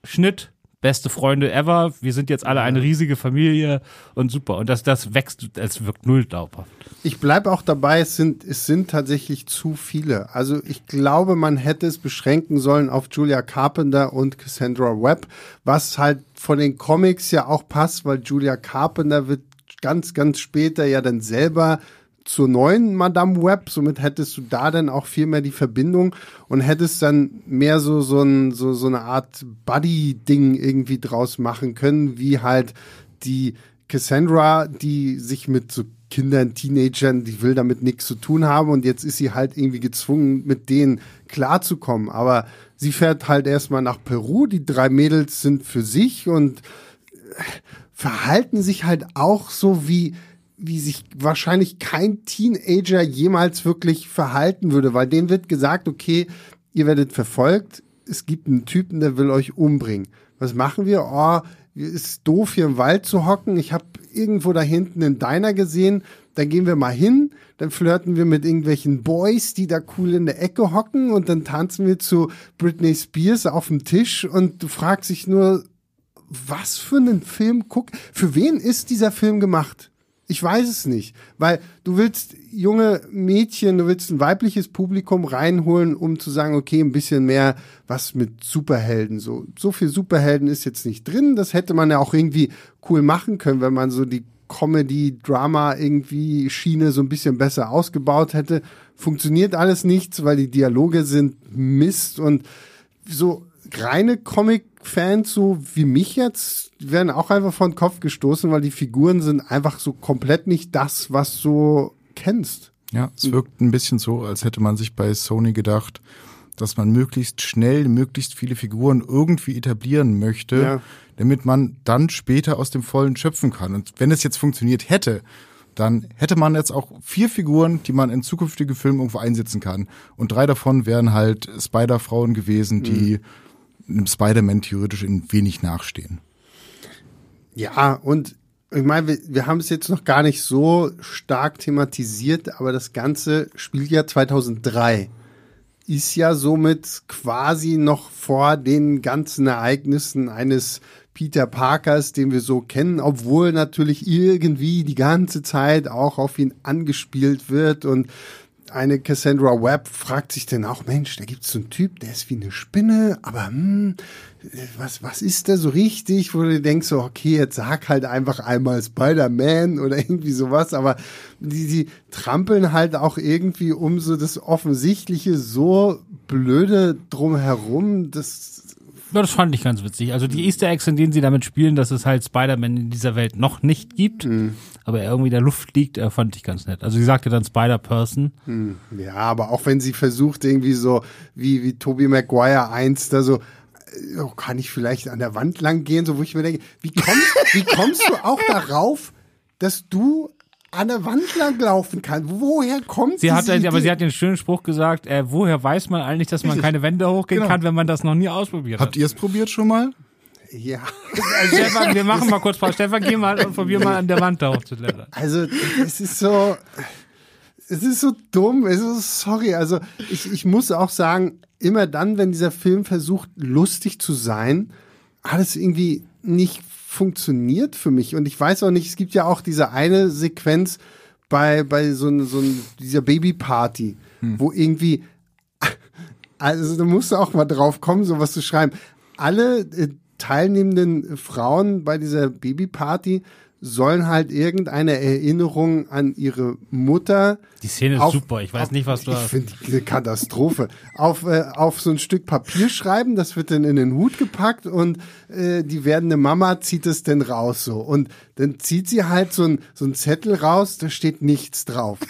S3: Schnitt, beste Freunde ever, wir sind jetzt alle eine riesige Familie und super. Und das, das wächst, es wirkt null glaubhaft.
S1: Ich bleibe auch dabei, es sind, es sind tatsächlich zu viele. Also ich glaube, man hätte es beschränken sollen auf Julia Carpenter und Cassandra Webb, was halt von den Comics ja auch passt, weil Julia Carpenter wird ganz, ganz später ja dann selber zur neuen Madame Web. Somit hättest du da dann auch viel mehr die Verbindung und hättest dann mehr so, so, ein, so, so eine Art Buddy-Ding irgendwie draus machen können, wie halt die Cassandra, die sich mit so Kindern, Teenagern, die will damit nichts zu tun haben und jetzt ist sie halt irgendwie gezwungen, mit denen klarzukommen. Aber sie fährt halt erstmal nach Peru, die drei Mädels sind für sich und verhalten sich halt auch so wie wie sich wahrscheinlich kein Teenager jemals wirklich verhalten würde, weil denen wird gesagt, okay, ihr werdet verfolgt, es gibt einen Typen, der will euch umbringen. Was machen wir? Oh, ist doof hier im Wald zu hocken. Ich habe irgendwo da hinten einen Diner gesehen. Dann gehen wir mal hin, dann flirten wir mit irgendwelchen Boys, die da cool in der Ecke hocken und dann tanzen wir zu Britney Spears auf dem Tisch und du fragst dich nur, was für einen Film guck, für wen ist dieser Film gemacht? Ich weiß es nicht, weil du willst junge Mädchen, du willst ein weibliches Publikum reinholen, um zu sagen, okay, ein bisschen mehr was mit Superhelden. So, so viel Superhelden ist jetzt nicht drin. Das hätte man ja auch irgendwie cool machen können, wenn man so die Comedy, Drama irgendwie Schiene so ein bisschen besser ausgebaut hätte. Funktioniert alles nichts, weil die Dialoge sind Mist und so reine Comic-Fans, so wie mich jetzt, werden auch einfach vor den Kopf gestoßen, weil die Figuren sind einfach so komplett nicht das, was du kennst.
S2: Ja, es wirkt ein bisschen so, als hätte man sich bei Sony gedacht, dass man möglichst schnell möglichst viele Figuren irgendwie etablieren möchte, ja. damit man dann später aus dem Vollen schöpfen kann. Und wenn es jetzt funktioniert hätte, dann hätte man jetzt auch vier Figuren, die man in zukünftige Filme irgendwo einsetzen kann. Und drei davon wären halt Spider-Frauen gewesen, die mhm. Spider-Man theoretisch in wenig nachstehen.
S1: Ja, und ich meine, wir, wir haben es jetzt noch gar nicht so stark thematisiert, aber das Ganze spielt ja 2003 ist ja somit quasi noch vor den ganzen Ereignissen eines Peter Parkers, den wir so kennen, obwohl natürlich irgendwie die ganze Zeit auch auf ihn angespielt wird und eine Cassandra Webb fragt sich dann auch, Mensch, da gibt's so einen Typ, der ist wie eine Spinne, aber hm, was, was ist der so richtig, wo du denkst so, okay, jetzt sag halt einfach einmal Spider-Man oder irgendwie sowas, aber die, die trampeln halt auch irgendwie um so das Offensichtliche so blöde drumherum, das
S3: ja, das fand ich ganz witzig. Also die Easter Eggs, in denen sie damit spielen, dass es halt Spider-Man in dieser Welt noch nicht gibt, mhm. aber er irgendwie in der Luft liegt, äh, fand ich ganz nett. Also sie sagte dann Spider-Person.
S1: Mhm. Ja, aber auch wenn sie versucht, irgendwie so, wie, wie Tobey Maguire einst, da so, äh, oh, kann ich vielleicht an der Wand lang gehen, so wo ich mir denke, wie kommst, wie kommst du auch darauf, dass du an der Wand lang laufen kann. Woher kommt
S3: sie? Hat, aber sie hat den schönen Spruch gesagt, äh, woher weiß man eigentlich, dass man keine Wände hochgehen genau. kann, wenn man das noch nie ausprobiert
S2: hat? Habt ihr es probiert schon mal?
S1: Ja.
S3: Also Stefan, wir machen mal kurz Pause. Stefan, geh mal und probier mal an der Wand da hochzuklettern.
S1: Also, es ist so, es ist so dumm. Es ist, sorry. Also, ich, ich muss auch sagen, immer dann, wenn dieser Film versucht, lustig zu sein, hat es irgendwie nicht funktioniert für mich. Und ich weiß auch nicht, es gibt ja auch diese eine Sequenz bei, bei so, so dieser Babyparty, hm. wo irgendwie, also da musst du auch mal drauf kommen, sowas zu schreiben. Alle äh, teilnehmenden Frauen bei dieser Babyparty sollen halt irgendeine Erinnerung an ihre Mutter.
S3: Die Szene ist auf, super. Ich weiß auf, nicht, was du
S1: ich hast. Ich finde Katastrophe. auf, äh, auf so ein Stück Papier schreiben, das wird dann in den Hut gepackt und äh, die werdende Mama zieht es dann raus so. Und dann zieht sie halt so ein, so ein Zettel raus, da steht nichts drauf.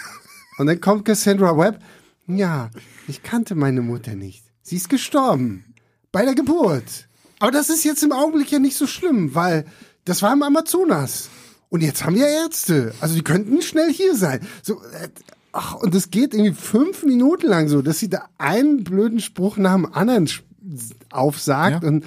S1: Und dann kommt Cassandra Webb. Ja, ich kannte meine Mutter nicht. Sie ist gestorben. Bei der Geburt. Aber das ist jetzt im Augenblick ja nicht so schlimm, weil das war im Amazonas. Und jetzt haben wir Ärzte. Also die könnten schnell hier sein. So, äh, ach, und das geht irgendwie fünf Minuten lang so, dass sie da einen blöden Spruch nach dem anderen aufsagt ja. und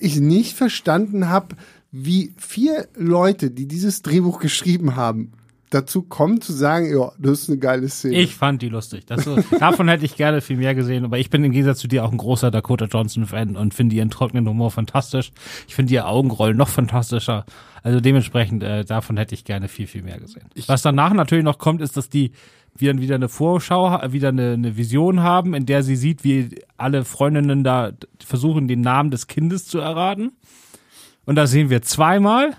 S1: ich nicht verstanden habe, wie vier Leute, die dieses Drehbuch geschrieben haben, dazu kommen zu sagen, ja, das ist eine geile Szene.
S3: Ich fand die lustig. Das, davon hätte ich gerne viel mehr gesehen, aber ich bin im Gegensatz zu dir auch ein großer Dakota Johnson-Fan und finde ihren trockenen Humor fantastisch. Ich finde ihr Augenrollen noch fantastischer. Also dementsprechend, äh, davon hätte ich gerne viel, viel mehr gesehen. Ich Was danach natürlich noch kommt, ist, dass die wieder, wieder eine Vorschau, wieder eine, eine Vision haben, in der sie sieht, wie alle Freundinnen da versuchen, den Namen des Kindes zu erraten. Und da sehen wir zweimal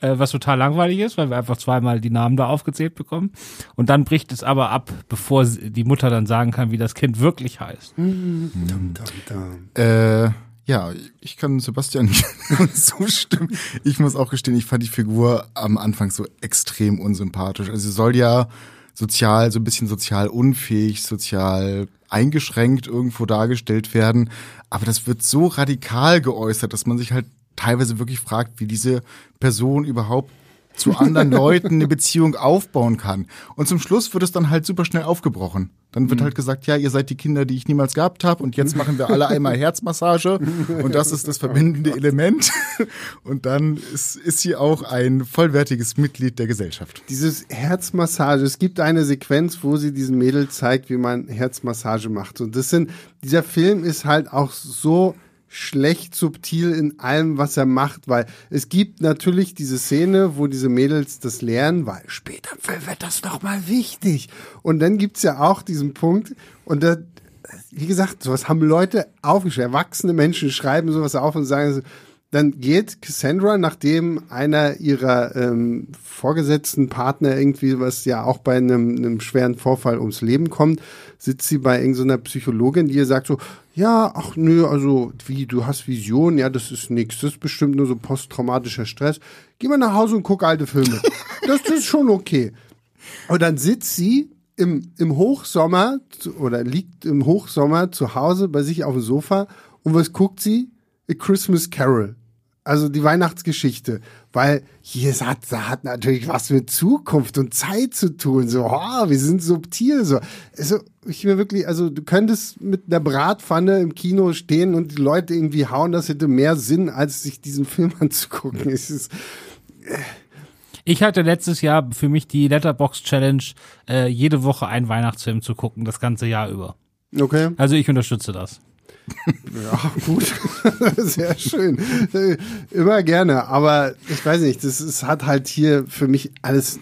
S3: äh, was total langweilig ist, weil wir einfach zweimal die Namen da aufgezählt bekommen. Und dann bricht es aber ab, bevor die Mutter dann sagen kann, wie das Kind wirklich heißt. Mhm.
S2: Dum, dum, dum. Äh, ja, ich kann Sebastian zustimmen. Ich muss auch gestehen, ich fand die Figur am Anfang so extrem unsympathisch. Also sie soll ja sozial, so ein bisschen sozial unfähig, sozial eingeschränkt irgendwo dargestellt werden. Aber das wird so radikal geäußert, dass man sich halt teilweise wirklich fragt, wie diese Person überhaupt zu anderen Leuten eine Beziehung aufbauen kann. Und zum Schluss wird es dann halt super schnell aufgebrochen. Dann wird mhm. halt gesagt, ja, ihr seid die Kinder, die ich niemals gehabt habe und jetzt machen wir alle einmal Herzmassage und das ist das verbindende Element. Und dann ist, ist sie auch ein vollwertiges Mitglied der Gesellschaft.
S1: Dieses Herzmassage, es gibt eine Sequenz, wo sie diesen Mädel zeigt, wie man Herzmassage macht. Und das sind, dieser Film ist halt auch so schlecht subtil in allem, was er macht, weil es gibt natürlich diese Szene, wo diese Mädels das lernen, weil später wird das noch mal wichtig. Und dann gibt's ja auch diesen Punkt und da, wie gesagt, sowas haben Leute aufgeschrieben, erwachsene Menschen schreiben sowas auf und sagen, dann geht Cassandra, nachdem einer ihrer ähm, vorgesetzten Partner irgendwie, was ja auch bei einem, einem schweren Vorfall ums Leben kommt, sitzt sie bei irgendeiner Psychologin, die ihr sagt so, ja, ach nö, also wie, du hast Visionen, ja, das ist nix, das ist bestimmt nur so posttraumatischer Stress. Geh mal nach Hause und guck alte Filme. Das, das ist schon okay. Und dann sitzt sie im, im Hochsommer oder liegt im Hochsommer zu Hause bei sich auf dem Sofa und was guckt sie? A Christmas Carol. Also die Weihnachtsgeschichte. Weil hier hat, da hat natürlich was mit Zukunft und Zeit zu tun. So, oh, wir sind subtil. So, also ich mir wirklich, also du könntest mit einer Bratpfanne im Kino stehen und die Leute irgendwie hauen, das hätte mehr Sinn, als sich diesen Film anzugucken. Es ist,
S3: Ich hatte letztes Jahr für mich die Letterbox Challenge, äh, jede Woche einen Weihnachtsfilm zu gucken, das ganze Jahr über.
S1: okay.
S3: Also ich unterstütze das.
S1: Ja, gut. Sehr schön. Immer gerne. Aber ich weiß nicht, das ist, hat halt hier für mich alles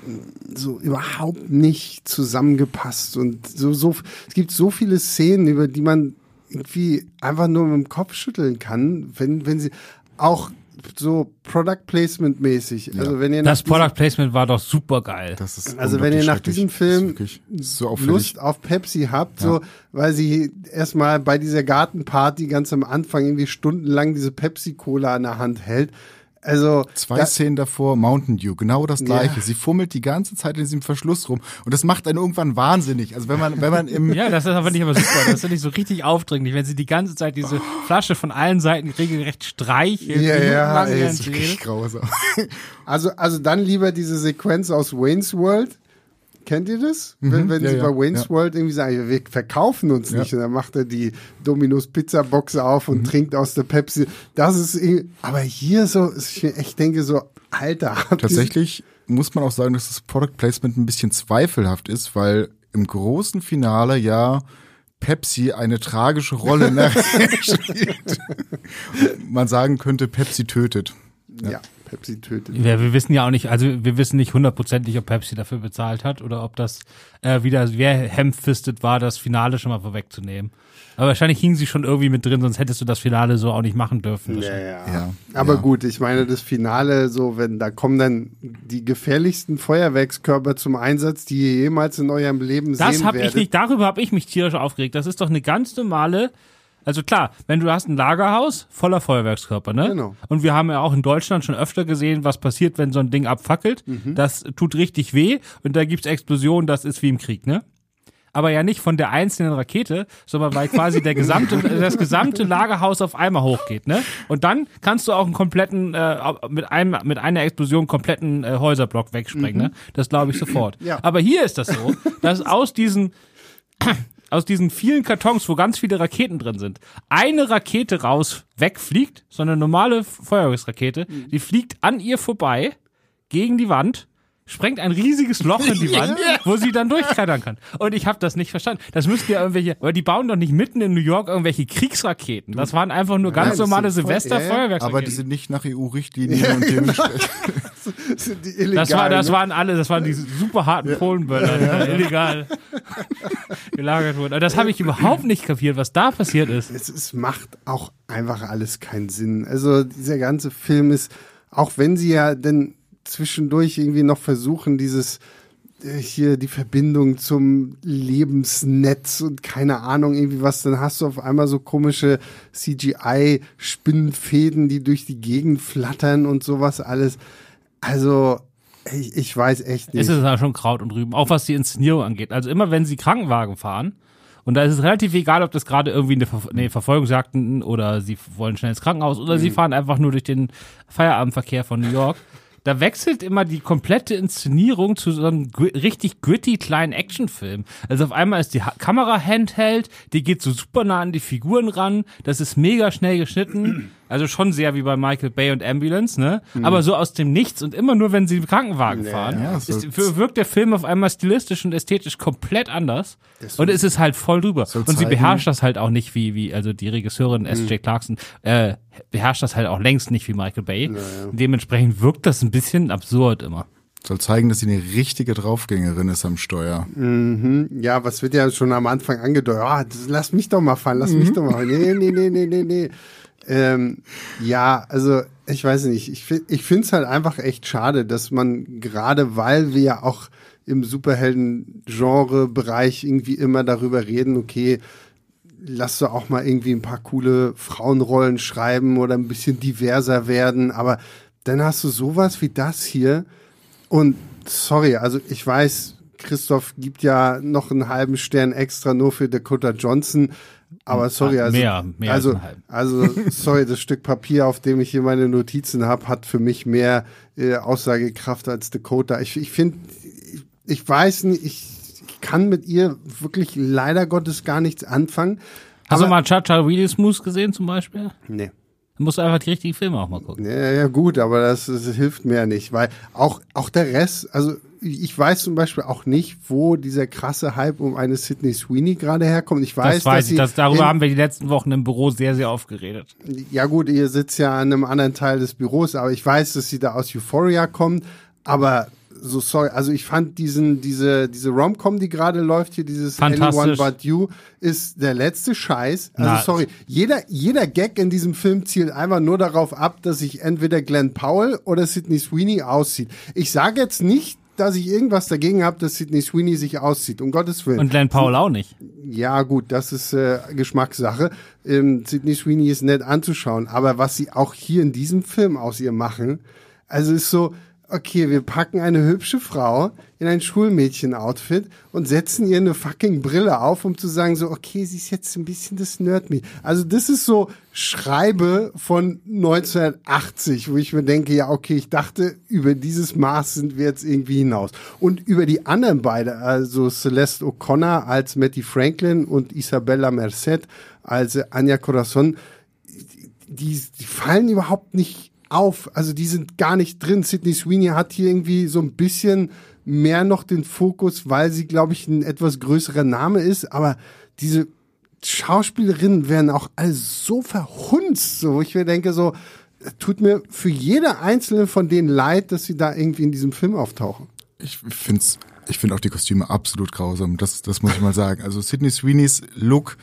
S1: so überhaupt nicht zusammengepasst. Und so, so, es gibt so viele Szenen, über die man irgendwie einfach nur mit dem Kopf schütteln kann, wenn, wenn sie auch so Product Placement mäßig. Also wenn ihr nach
S3: Das
S1: diesem-
S3: Product Placement war doch super geil.
S2: Das ist
S1: Also wenn ihr nach diesem Film
S2: so.
S1: Lust auf Pepsi habt, so, weil sie erstmal bei dieser Gartenparty ganz am Anfang irgendwie stundenlang diese Pepsi-Cola in der Hand hält. Also,
S2: Zwei
S1: da,
S2: Szenen davor, Mountain Dew, genau das gleiche.
S1: Ja.
S2: Sie fummelt die ganze Zeit in diesem Verschluss rum und das macht einen irgendwann wahnsinnig. Also wenn man, wenn man im
S3: Ja, das ist aber nicht aber super. Das ist nicht so richtig aufdringlich, wenn sie die ganze Zeit diese Flasche von allen Seiten regelrecht streichelt.
S1: Ja, ja, ey,
S2: das ist
S3: redet.
S2: grausam.
S1: also, also dann lieber diese Sequenz aus Wayne's World. Kennt ihr das? wenn wenn
S2: Mhm. ja,
S1: sie bei Wayne's
S2: ja.
S1: World irgendwie sagen, wir verkaufen uns
S2: Ja.
S1: nicht. Und dann macht er die Dominos Pizza Box auf
S2: Mhm.
S1: und trinkt aus der Pepsi. Das ist, irgendwie- aber hier so, ich denke so, Alter,
S2: Tatsächlich muss man auch sagen, dass das Product Placement ein bisschen zweifelhaft ist, weil im großen Finale ja Pepsi eine tragische Rolle spielt. Man sagen könnte, Pepsi tötet.
S1: ja, Pepsi tötet.
S3: Ja, wir wissen ja auch nicht, also wir wissen nicht hundertprozentig, ob Pepsi dafür bezahlt hat oder ob das äh, wieder sehr hemfistet war, das Finale schon mal vorwegzunehmen. Aber wahrscheinlich hing sie schon irgendwie mit drin, sonst hättest du das Finale so auch nicht machen dürfen.
S1: Ja, ja.
S2: Ja,
S1: Aber
S2: ja.
S1: gut, ich meine, das Finale, so, wenn da kommen dann die gefährlichsten Feuerwerkskörper zum Einsatz, die ihr jemals in eurem Leben
S3: Das
S1: sehen
S3: habe ich
S1: werdet.
S3: nicht, darüber habe ich mich tierisch aufgeregt. Das ist doch eine ganz normale, also klar, wenn du hast ein Lagerhaus voller Feuerwerkskörper, ne?
S1: Genau.
S3: Und wir haben ja auch in Deutschland schon öfter gesehen, was passiert, wenn so ein Ding abfackelt.
S1: Mhm.
S3: Das tut richtig weh und da gibt's Explosionen, das ist wie im Krieg, ne? Aber ja nicht von der einzelnen Rakete, sondern weil quasi der gesamte, das gesamte Lagerhaus auf einmal hochgeht, ne? Und dann kannst du auch einen kompletten, äh, mit einem, mit einer Explosion kompletten äh, Häuserblock wegsprengen, ne? Das glaube ich sofort.
S1: Ja.
S3: Aber hier ist das so, dass aus diesen, aus diesen vielen Kartons, wo ganz viele Raketen drin sind, eine Rakete raus wegfliegt, so eine normale Feuerwerksrakete, die fliegt an ihr vorbei, gegen die Wand, sprengt ein riesiges Loch in die Wand, wo sie dann durchklettern kann. Und ich habe das nicht verstanden. Das müssten ja irgendwelche, aber die bauen doch nicht mitten in New York irgendwelche Kriegsraketen. Das waren einfach nur ganz
S1: Nein,
S3: normale
S1: sind voll-
S3: Silvester
S1: ja, ja.
S3: Feuerwerksraketen.
S2: Aber die sind nicht nach EU-Richtlinien und dementsprechend.
S1: sind die illegalen,
S3: Das, war, das
S1: ne?
S3: waren alle, das waren die super harten Polenböller, die da illegal gelagert wurden. Aber das habe ich überhaupt nicht kapiert, was da passiert ist.
S1: es, es macht auch einfach alles keinen Sinn. Also dieser ganze Film ist, auch wenn sie ja dann zwischendurch irgendwie noch versuchen, dieses äh, hier die Verbindung zum Lebensnetz und keine Ahnung irgendwie was, dann hast du auf einmal so komische CGI-Spinnenfäden, die durch die Gegend flattern und sowas alles. Also ich, ich weiß echt nicht.
S3: Es ist ja schon Kraut und Rüben, auch was die Inszenierung angeht. Also immer wenn sie Krankenwagen fahren, und da ist es relativ egal, ob das gerade irgendwie eine, Ver nee, Verfolgungsjagden oder sie wollen schnell ins Krankenhaus oder sie fahren einfach nur durch den Feierabendverkehr von New York. Da wechselt immer die komplette Inszenierung zu so einem richtig gritty kleinen Actionfilm. Also auf einmal ist die Kamera handheld, die geht so super nah an die Figuren ran, das ist mega schnell geschnitten. Also schon sehr wie bei Michael Bay und Ambulance, ne? Aber so aus dem Nichts und immer nur, wenn sie im Krankenwagen fahren,
S2: ja, so-
S3: ist, wirkt der Film auf einmal stilistisch und ästhetisch komplett anders. Und es ist halt voll drüber. Und sie beherrscht das halt auch nicht wie, wie, also die Regisseurin S.J. Clarkson, äh, beherrscht das halt auch längst nicht wie Michael Bay. Dementsprechend wirkt das ein bisschen absurd immer.
S2: Soll zeigen, dass sie eine richtige Draufgängerin ist am Steuer.
S1: Ja, was wird ja schon am Anfang angedeutet? Ah, das- lass mich doch mal fahren, lass mich doch mal fahren. Nee, nee, nee, nee, nee, nee. Ähm, ja, also ich weiß nicht. Ich, ich finde es halt einfach echt schade, dass man gerade, weil wir ja auch im Superhelden-Genre-Bereich irgendwie immer darüber reden, okay, lass doch auch mal irgendwie ein paar coole Frauenrollen schreiben oder ein bisschen diverser werden, aber dann hast du sowas wie das hier. Und sorry, also ich weiß, Christoph gibt ja noch einen halben Stern extra nur für Dakota Johnson, aber sorry, also
S3: Mehr, mehr als
S1: also,
S3: halben.
S1: also sorry, das Stück Papier, auf dem ich hier meine Notizen habe, hat für mich mehr äh, Aussagekraft als Dakota. Ich, ich finde, ich, ich weiß nicht, ich, ich kann mit ihr wirklich leider Gottes gar nichts anfangen.
S3: Hast du mal Cha-Cha Really Smooth gesehen zum Beispiel?
S1: Nee.
S3: Du musst einfach die richtigen Filme auch mal gucken.
S1: Ja, ja gut, aber das, das hilft mir ja nicht, weil auch, auch der Rest, also ich weiß zum Beispiel auch nicht, wo dieser krasse Hype um eine Sydney Sweeney gerade herkommt. Ich weiß,
S3: Das weiß
S1: dass
S3: ich.
S1: sie
S3: Das, darüber haben wir die letzten Wochen im Büro sehr, sehr oft geredet.
S1: Ja gut, ihr sitzt ja an einem anderen Teil des Büros, aber ich weiß, dass sie da aus Euphoria kommt, aber so sorry, also ich fand diesen diese diese Romcom, die gerade läuft hier, dieses. Anyone But You, ist der letzte Scheiß. Also
S3: Na,
S1: sorry, jeder jeder Gag in diesem Film zielt einfach nur darauf ab, dass sich entweder Glenn Powell oder Sydney Sweeney aussieht. Ich sage jetzt nicht, dass ich irgendwas dagegen habe, dass Sydney Sweeney sich aussieht, um Gottes Willen.
S3: Und Glenn Powell auch nicht.
S1: Ja, gut, das ist äh, Geschmackssache. Ähm, Sydney Sweeney ist nett anzuschauen, aber was sie auch hier in diesem Film aus ihr machen, also ist so, okay, wir packen eine hübsche Frau in ein Schulmädchen-Outfit und setzen ihr eine fucking Brille auf, um zu sagen so, okay, sie ist jetzt ein bisschen das nerd -Me. Also das ist so Schreibe von 1980, wo ich mir denke, ja, okay, ich dachte, über dieses Maß sind wir jetzt irgendwie hinaus. Und über die anderen beide, also Celeste O'Connor als Matty Franklin und Isabella Merced als Anja Corazon, die, die fallen überhaupt nicht auf. Also die sind gar nicht drin. Sydney Sweeney hat hier irgendwie so ein bisschen mehr noch den Fokus, weil sie, glaube ich, ein etwas größerer Name ist. Aber diese Schauspielerinnen werden auch alle so verhunzt, so ich mir denke, so tut mir für jede einzelne von denen leid, dass sie da irgendwie in diesem Film auftauchen.
S2: Ich find's, ich finde auch die Kostüme absolut grausam. Das, das muss ich mal sagen. Also Sydney Sweeneys Look,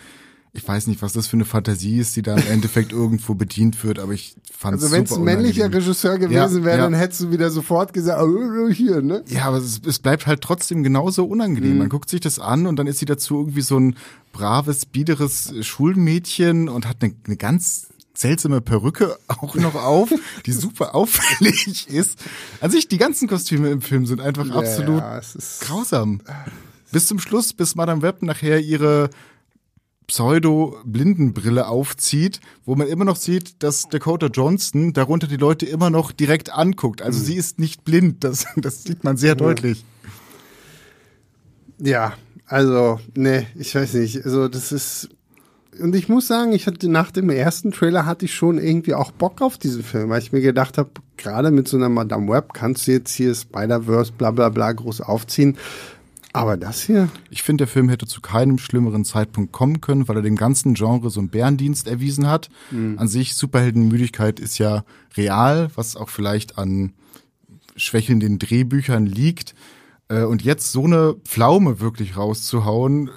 S2: ich weiß nicht, was das für eine Fantasie ist, die da im Endeffekt irgendwo bedient wird, aber ich fand
S1: Also wenn es ein männlicher Regisseur gewesen
S2: Ja,
S1: wäre,
S2: ja.
S1: dann hättest du wieder sofort gesagt, oh, hier, ne?
S2: Ja, aber es, es bleibt halt trotzdem genauso unangenehm.
S1: Mhm.
S2: Man guckt sich das an und dann ist sie dazu irgendwie so ein braves, biederes Schulmädchen und hat eine, eine ganz seltsame Perücke auch noch auf, die super auffällig ist. An sich, die ganzen Kostüme im Film sind einfach absolut
S1: Ja, es ist
S2: grausam. Bis zum Schluss, bis Madame Web nachher ihre Pseudo-Blindenbrille aufzieht, wo man immer noch sieht, dass Dakota Johnston darunter die Leute immer noch direkt anguckt. Also sie ist nicht blind, das, das sieht man sehr deutlich.
S1: Ja, also, ne, ich weiß nicht. Also, das ist. Und ich muss sagen, ich hatte nach dem ersten Trailer hatte ich schon irgendwie auch Bock auf diesen Film, weil ich mir gedacht habe, gerade mit so einer Madame Web kannst du jetzt hier Spider-Verse bla bla bla groß aufziehen. Aber das hier,
S2: Ich finde, der Film hätte zu keinem schlimmeren Zeitpunkt kommen können, weil er dem ganzen Genre so einen Bärendienst erwiesen hat. An sich, Superheldenmüdigkeit ist ja real, was auch vielleicht an schwächelnden Drehbüchern liegt. Äh, Und jetzt so eine Pflaume wirklich rauszuhauen,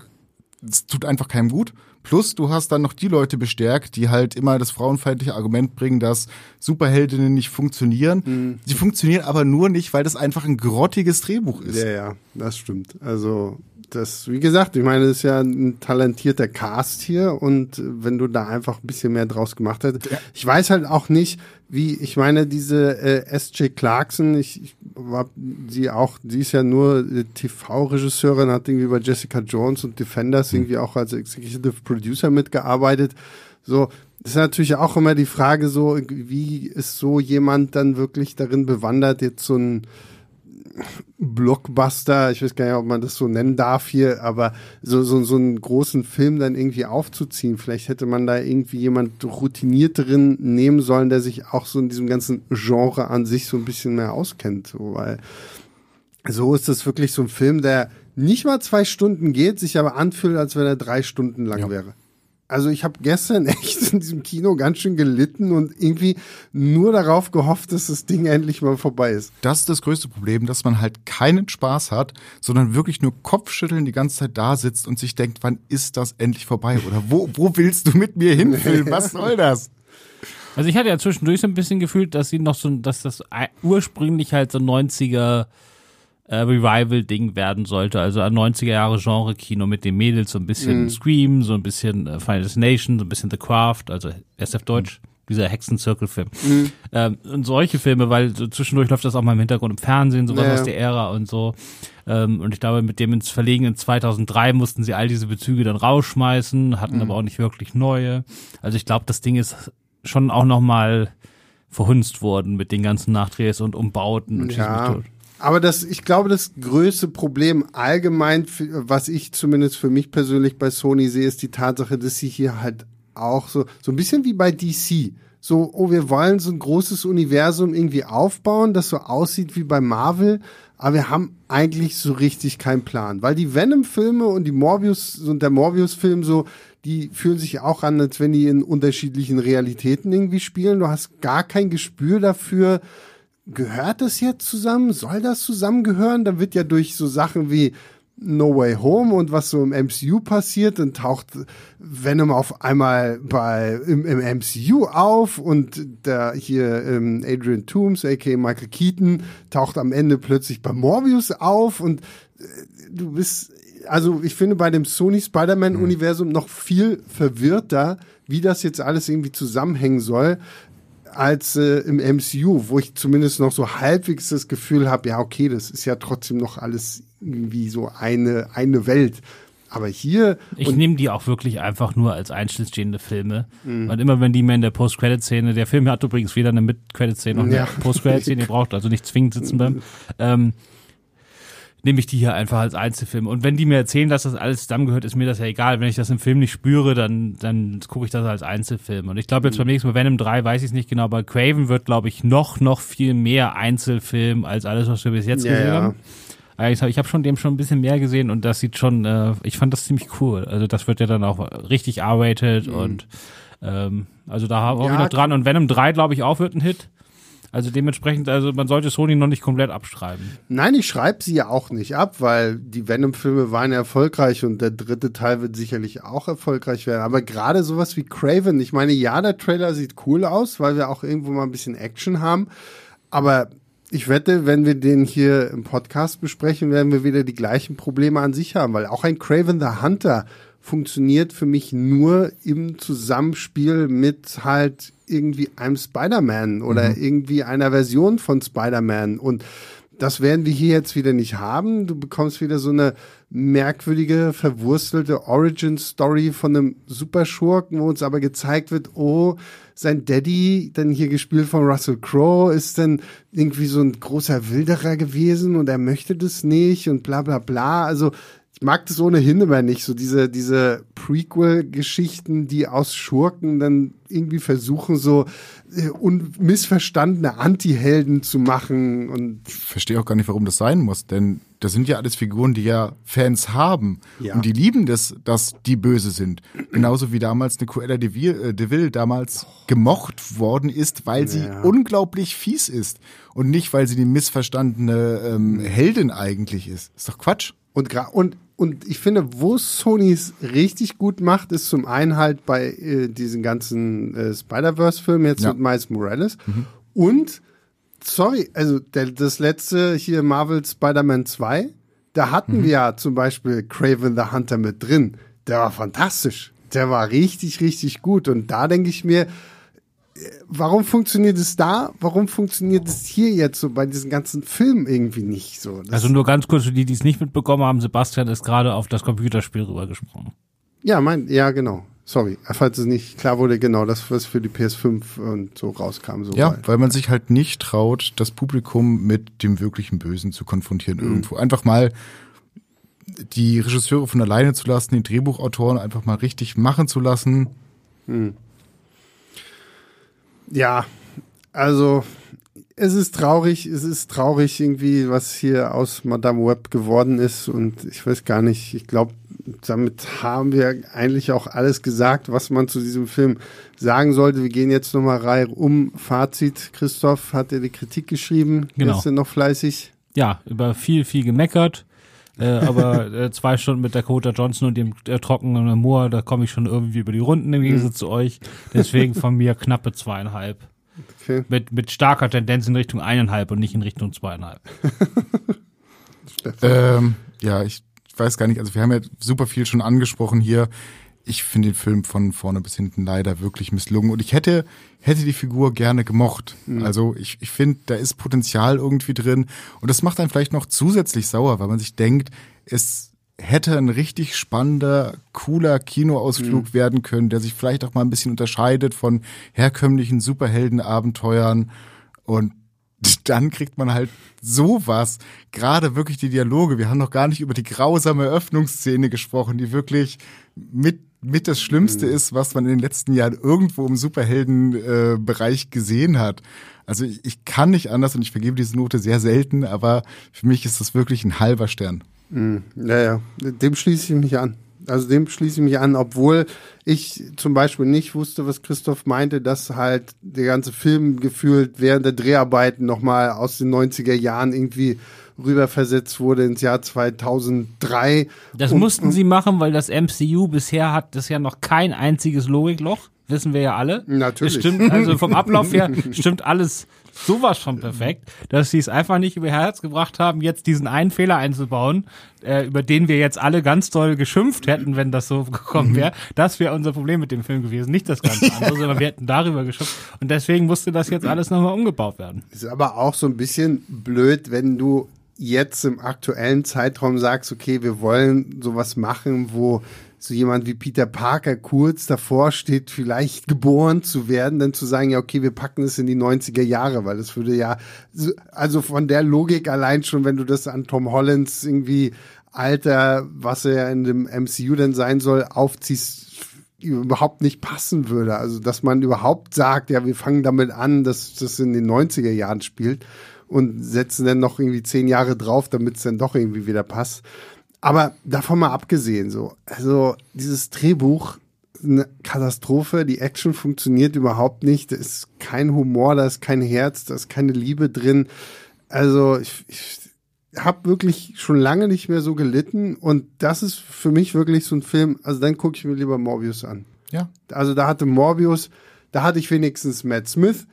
S2: das tut einfach keinem gut. Plus, du hast dann noch die Leute bestärkt, die halt immer das frauenfeindliche Argument bringen, dass Superheldinnen nicht funktionieren. Sie funktionieren aber nur nicht, weil das einfach ein grottiges Drehbuch ist.
S1: ja, ja, das stimmt. Also, das, wie gesagt, ich meine, das ist ja ein talentierter Cast hier und wenn du da einfach ein bisschen mehr draus gemacht hättest. Ich weiß halt auch nicht, wie, ich meine, diese äh, S.J. Clarkson, ich, ich war sie auch, sie ist ja nur äh, TV-Regisseurin, hat irgendwie bei Jessica Jones und Defenders irgendwie auch als Executive Producer mitgearbeitet. So, das ist natürlich auch immer die Frage so, wie ist so jemand dann wirklich darin bewandert, jetzt so ein Blockbuster, ich weiß gar nicht, ob man das so nennen darf hier, aber so, so, so einen großen Film dann irgendwie aufzuziehen. Vielleicht hätte man da irgendwie jemand routinierteren nehmen sollen, der sich auch so in diesem ganzen Genre an sich so ein bisschen mehr auskennt. So, weil so ist das wirklich so ein Film, der nicht mal zwei Stunden geht, sich aber anfühlt, als wenn er drei Stunden lang
S2: Ja.
S1: wäre. Also ich habe gestern echt in diesem Kino ganz schön gelitten und irgendwie nur darauf gehofft, dass das Ding endlich mal vorbei ist.
S2: Das ist das größte Problem, dass man halt keinen Spaß hat, sondern wirklich nur Kopfschütteln die ganze Zeit da sitzt und sich denkt, wann ist das endlich vorbei? Oder wo, wo willst du mit mir hinfilmen? Was soll das?
S3: Also ich hatte ja zwischendurch so ein bisschen gefühlt, dass sie noch so, dass das ursprünglich halt so 90er äh, Revival-Ding werden sollte. Also ein 90er Jahre Genre-Kino mit den Mädels, so ein bisschen mm. Scream, so ein bisschen äh, Final Destination, so ein bisschen The Craft, also SF Deutsch. Mm dieser Hexenzirkelfilm. Mhm. Ähm, und solche Filme, weil so zwischendurch läuft das auch mal im Hintergrund im Fernsehen, sowas naja. aus der Ära und so. Ähm, und ich glaube, mit dem ins Verlegen 2003 mussten sie all diese Bezüge dann rausschmeißen, hatten mhm. aber auch nicht wirklich neue. Also ich glaube, das Ding ist schon auch noch mal verhunzt worden mit den ganzen Nachdrehs und Umbauten und
S1: ja. Aber das, ich glaube, das größte Problem allgemein, was ich zumindest für mich persönlich bei Sony sehe, ist die Tatsache, dass sie hier halt auch so, so ein bisschen wie bei DC. So, oh, wir wollen so ein großes Universum irgendwie aufbauen, das so aussieht wie bei Marvel, aber wir haben eigentlich so richtig keinen Plan, weil die Venom-Filme und die Morbius und der Morbius-Film so, die fühlen sich auch an, als wenn die in unterschiedlichen Realitäten irgendwie spielen. Du hast gar kein Gespür dafür, gehört das jetzt zusammen? Soll das zusammengehören? Dann wird ja durch so Sachen wie No Way Home und was so im MCU passiert, dann taucht Venom auf einmal bei im, im MCU auf und der hier ähm, Adrian Toomes, aka Michael Keaton, taucht am Ende plötzlich bei Morbius auf und äh, du bist also ich finde bei dem Sony Spider-Man Universum noch viel verwirrter, wie das jetzt alles irgendwie zusammenhängen soll als äh, im MCU, wo ich zumindest noch so halbwegs das Gefühl habe, ja, okay, das ist ja trotzdem noch alles irgendwie so eine, eine Welt. Aber hier.
S3: Ich nehme die auch wirklich einfach nur als einzelstehende Filme. Mhm. Und immer wenn die mir in der Post-Credit-Szene, der Film hat übrigens weder eine Mid-Credit-Szene noch eine ja. Post-Credit-Szene, braucht also nicht zwingend sitzen bleiben. Ähm, nehme ich die hier einfach als Einzelfilm. Und wenn die mir erzählen, dass das alles zusammengehört, ist mir das ja egal. Wenn ich das im Film nicht spüre, dann, dann gucke ich das als Einzelfilm. Und ich glaube jetzt beim nächsten Mal Venom 3 weiß ich es nicht genau, aber Craven wird, glaube ich, noch, noch viel mehr Einzelfilm als alles, was wir bis jetzt ja, gesehen ja. haben. Ich habe hab schon dem schon ein bisschen mehr gesehen und das sieht schon, äh, ich fand das ziemlich cool. Also das wird ja dann auch richtig arbeitet mhm. und ähm, also da haben wir ja, noch dran. Und Venom 3, glaube ich, auch wird ein Hit. Also dementsprechend, also man sollte Sony noch nicht komplett abschreiben.
S1: Nein, ich schreibe sie ja auch nicht ab, weil die Venom-Filme waren erfolgreich und der dritte Teil wird sicherlich auch erfolgreich werden. Aber gerade sowas wie Craven, ich meine, ja, der Trailer sieht cool aus, weil wir auch irgendwo mal ein bisschen Action haben. Aber ich wette, wenn wir den hier im Podcast besprechen, werden wir wieder die gleichen Probleme an sich haben, weil auch ein Craven the Hunter funktioniert für mich nur im Zusammenspiel mit halt irgendwie einem Spider-Man oder mhm. irgendwie einer Version von Spider-Man. Und das werden wir hier jetzt wieder nicht haben. Du bekommst wieder so eine merkwürdige, verwurstelte Origin-Story von einem Superschurken, wo uns aber gezeigt wird, oh, sein Daddy, dann hier gespielt von Russell Crowe, ist dann irgendwie so ein großer Wilderer gewesen und er möchte das nicht und bla bla bla. Also mag das ohnehin immer nicht, so diese, diese Prequel-Geschichten, die aus Schurken dann irgendwie versuchen, so äh, missverstandene Anti-Helden zu machen. Und
S2: ich verstehe auch gar nicht, warum das sein muss, denn das sind ja alles Figuren, die ja Fans haben. Ja. Und die lieben das, dass die böse sind. Genauso wie damals eine Cruella de Vil, äh, de Vil damals gemocht worden ist, weil sie ja. unglaublich fies ist. Und nicht, weil sie die missverstandene ähm, Heldin eigentlich ist. Ist doch Quatsch.
S1: Und, und und ich finde, wo Sony es richtig gut macht, ist zum einen halt bei äh, diesen ganzen äh, Spider-Verse-Filmen jetzt ja. mit Miles Morales. Mhm. Und, sorry, also der, das letzte hier Marvel Spider-Man 2, da hatten mhm. wir ja zum Beispiel Craven the Hunter mit drin. Der war fantastisch. Der war richtig, richtig gut. Und da denke ich mir, warum funktioniert es da? Warum funktioniert es hier jetzt so bei diesen ganzen Filmen irgendwie nicht so?
S3: Das also nur ganz kurz für die, die es nicht mitbekommen haben, Sebastian ist gerade auf das Computerspiel rübergesprungen.
S1: Ja, mein, ja, genau. Sorry, falls es nicht klar wurde, genau, das, was für die PS5 und so rauskam. So
S2: ja, weit. weil man sich halt nicht traut, das Publikum mit dem wirklichen Bösen zu konfrontieren mhm. irgendwo. Einfach mal die Regisseure von alleine zu lassen, die Drehbuchautoren einfach mal richtig machen zu lassen. Mhm.
S1: Ja, also es ist traurig, es ist traurig irgendwie, was hier aus Madame Web geworden ist und ich weiß gar nicht, ich glaube, damit haben wir eigentlich auch alles gesagt, was man zu diesem Film sagen sollte. Wir gehen jetzt nochmal Reihe um. Fazit, Christoph, hat er die Kritik geschrieben?
S3: Genau.
S1: Ist er noch fleißig?
S3: Ja, über viel, viel gemeckert. Äh, aber äh, zwei Stunden mit Dakota Johnson und dem äh, trockenen Moor, da komme ich schon irgendwie über die Runden im Gegensatz zu euch. Deswegen von mir knappe zweieinhalb.
S1: Okay.
S3: Mit, mit starker Tendenz in Richtung eineinhalb und nicht in Richtung zweieinhalb.
S2: Ähm, ja, ich weiß gar nicht, also wir haben ja super viel schon angesprochen hier. Ich finde den Film von vorne bis hinten leider wirklich misslungen und ich hätte, hätte die Figur gerne gemocht. Also ich, ich finde, da ist Potenzial irgendwie drin und das macht einen vielleicht noch zusätzlich sauer, weil man sich denkt, es hätte ein richtig spannender, cooler Kinoausflug werden können, der sich vielleicht auch mal ein bisschen unterscheidet von herkömmlichen Superheldenabenteuern und dann kriegt man halt sowas. Gerade wirklich die Dialoge. Wir haben noch gar nicht über die grausame Eröffnungsszene gesprochen, die wirklich mit mit das Schlimmste ist, was man in den letzten Jahren irgendwo im Superheldenbereich äh, gesehen hat. Also ich, ich kann nicht anders und ich vergebe diese Note sehr selten, aber für mich ist das wirklich ein halber Stern.
S1: Naja, dem schließe ich mich an. Also dem schließe ich mich an, obwohl ich zum Beispiel nicht wusste, was Christoph meinte, dass halt der ganze Film gefühlt während der Dreharbeiten nochmal aus den 90er Jahren irgendwie rüberversetzt wurde ins Jahr 2003.
S3: Das
S1: Und-
S3: mussten sie machen, weil das MCU bisher hat das ja noch kein einziges Logikloch. Wissen wir ja alle.
S1: Natürlich.
S3: Es stimmt, also vom Ablauf her stimmt alles sowas von perfekt, dass sie es einfach nicht über Herz gebracht haben, jetzt diesen einen Fehler einzubauen, äh, über den wir jetzt alle ganz doll geschimpft hätten, wenn das so gekommen wäre. Das wäre unser Problem mit dem Film gewesen, nicht das ganze andere, sondern wir hätten darüber geschimpft. Und deswegen musste das jetzt alles nochmal umgebaut werden.
S1: Ist aber auch so ein bisschen blöd, wenn du jetzt im aktuellen Zeitraum sagst, okay, wir wollen sowas machen, wo so jemand wie Peter Parker kurz davor steht, vielleicht geboren zu werden, dann zu sagen, ja, okay, wir packen es in die 90er Jahre, weil das würde ja, so- also von der Logik allein schon, wenn du das an Tom Hollands irgendwie Alter, was er in dem MCU denn sein soll, aufziehst, überhaupt nicht passen würde. Also, dass man überhaupt sagt, ja, wir fangen damit an, dass das in den 90er Jahren spielt und setzen dann noch irgendwie zehn Jahre drauf, damit es dann doch irgendwie wieder passt. Aber davon mal abgesehen, so, also dieses Drehbuch, eine Katastrophe, die Action funktioniert überhaupt nicht, da ist kein Humor, da ist kein Herz, da ist keine Liebe drin. Also ich, ich habe wirklich schon lange nicht mehr so gelitten und das ist für mich wirklich so ein Film, also dann gucke ich mir lieber Morbius an.
S2: Ja.
S1: Also da hatte Morbius, da hatte ich wenigstens Matt Smith,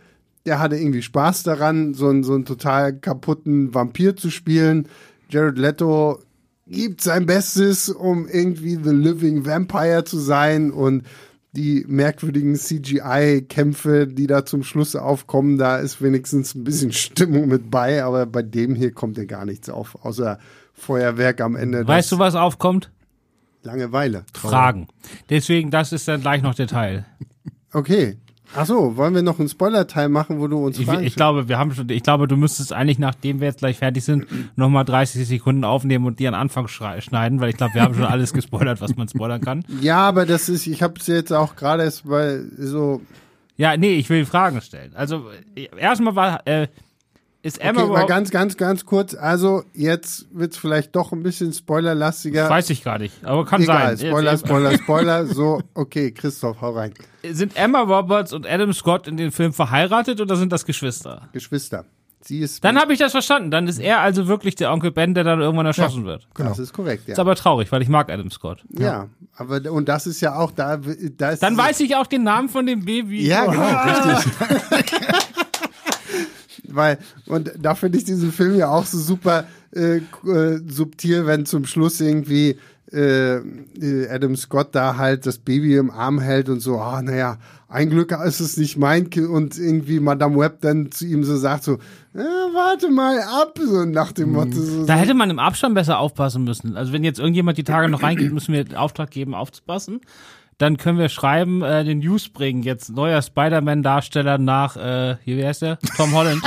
S1: der hatte irgendwie Spaß daran, so einen, so einen total kaputten Vampir zu spielen. Jared Leto gibt sein Bestes, um irgendwie The Living Vampire zu sein und die merkwürdigen CGI-Kämpfe, die da zum Schluss aufkommen, da ist wenigstens ein bisschen Stimmung mit bei, aber bei dem hier kommt ja gar nichts auf, außer Feuerwerk am Ende.
S3: Weißt du, was aufkommt?
S1: Langeweile.
S3: Fragen. Deswegen, das ist dann gleich noch der Teil.
S1: Okay. Ach so, wollen wir noch einen Spoiler-Teil machen, wo du uns
S3: Ich, ich glaube, wir haben schon, ich glaube, du müsstest eigentlich, nachdem wir jetzt gleich fertig sind, nochmal 30 Sekunden aufnehmen und die an Anfang schneiden, weil ich glaube, wir haben schon alles gespoilert, was man spoilern kann.
S1: Ja, aber das ist, ich habe es jetzt auch gerade erst bei so.
S3: Ja, nee, ich will Fragen stellen. Also, erstmal war, äh, ist Emma
S1: Okay, mal ganz, ganz, ganz kurz. Also jetzt wird's vielleicht doch ein bisschen spoilerlastiger.
S3: weiß ich gar nicht, aber kann
S1: Egal,
S3: sein.
S1: Spoiler, Spoiler, Spoiler. So, okay, Christoph, hau rein.
S3: Sind Emma Roberts und Adam Scott in dem Film verheiratet oder sind das Geschwister?
S1: Geschwister. Sie ist.
S3: Dann habe ich das verstanden. Dann ist er also wirklich der Onkel Ben, der dann irgendwann erschossen wird.
S1: das ist korrekt, ja.
S3: Ist aber traurig, weil ich mag Adam Scott.
S1: ja, aber und das ist ja auch da. da ist
S3: Dann weiß ich auch den Namen von dem Baby.
S1: Ja,
S3: Oh.
S1: genau, richtig. Weil, und da finde ich diesen Film ja auch so super äh, äh, subtil, wenn zum Schluss irgendwie äh, äh, Adam Scott da halt das Baby im Arm hält und so, ah, naja, ein Glück ist es nicht mein Kind und irgendwie Madame Webb dann zu ihm so sagt so, äh, warte mal ab, so nach dem Motto. So,
S3: Da hätte man im Abstand besser aufpassen müssen. Also wenn jetzt irgendjemand die Tage noch reingeht, müssen wir den Auftrag geben, aufzupassen. Dann können wir schreiben, äh, den News bringen, jetzt neuer Spider-Man-Darsteller nach, äh, hier, wie heißt der? Tom Holland.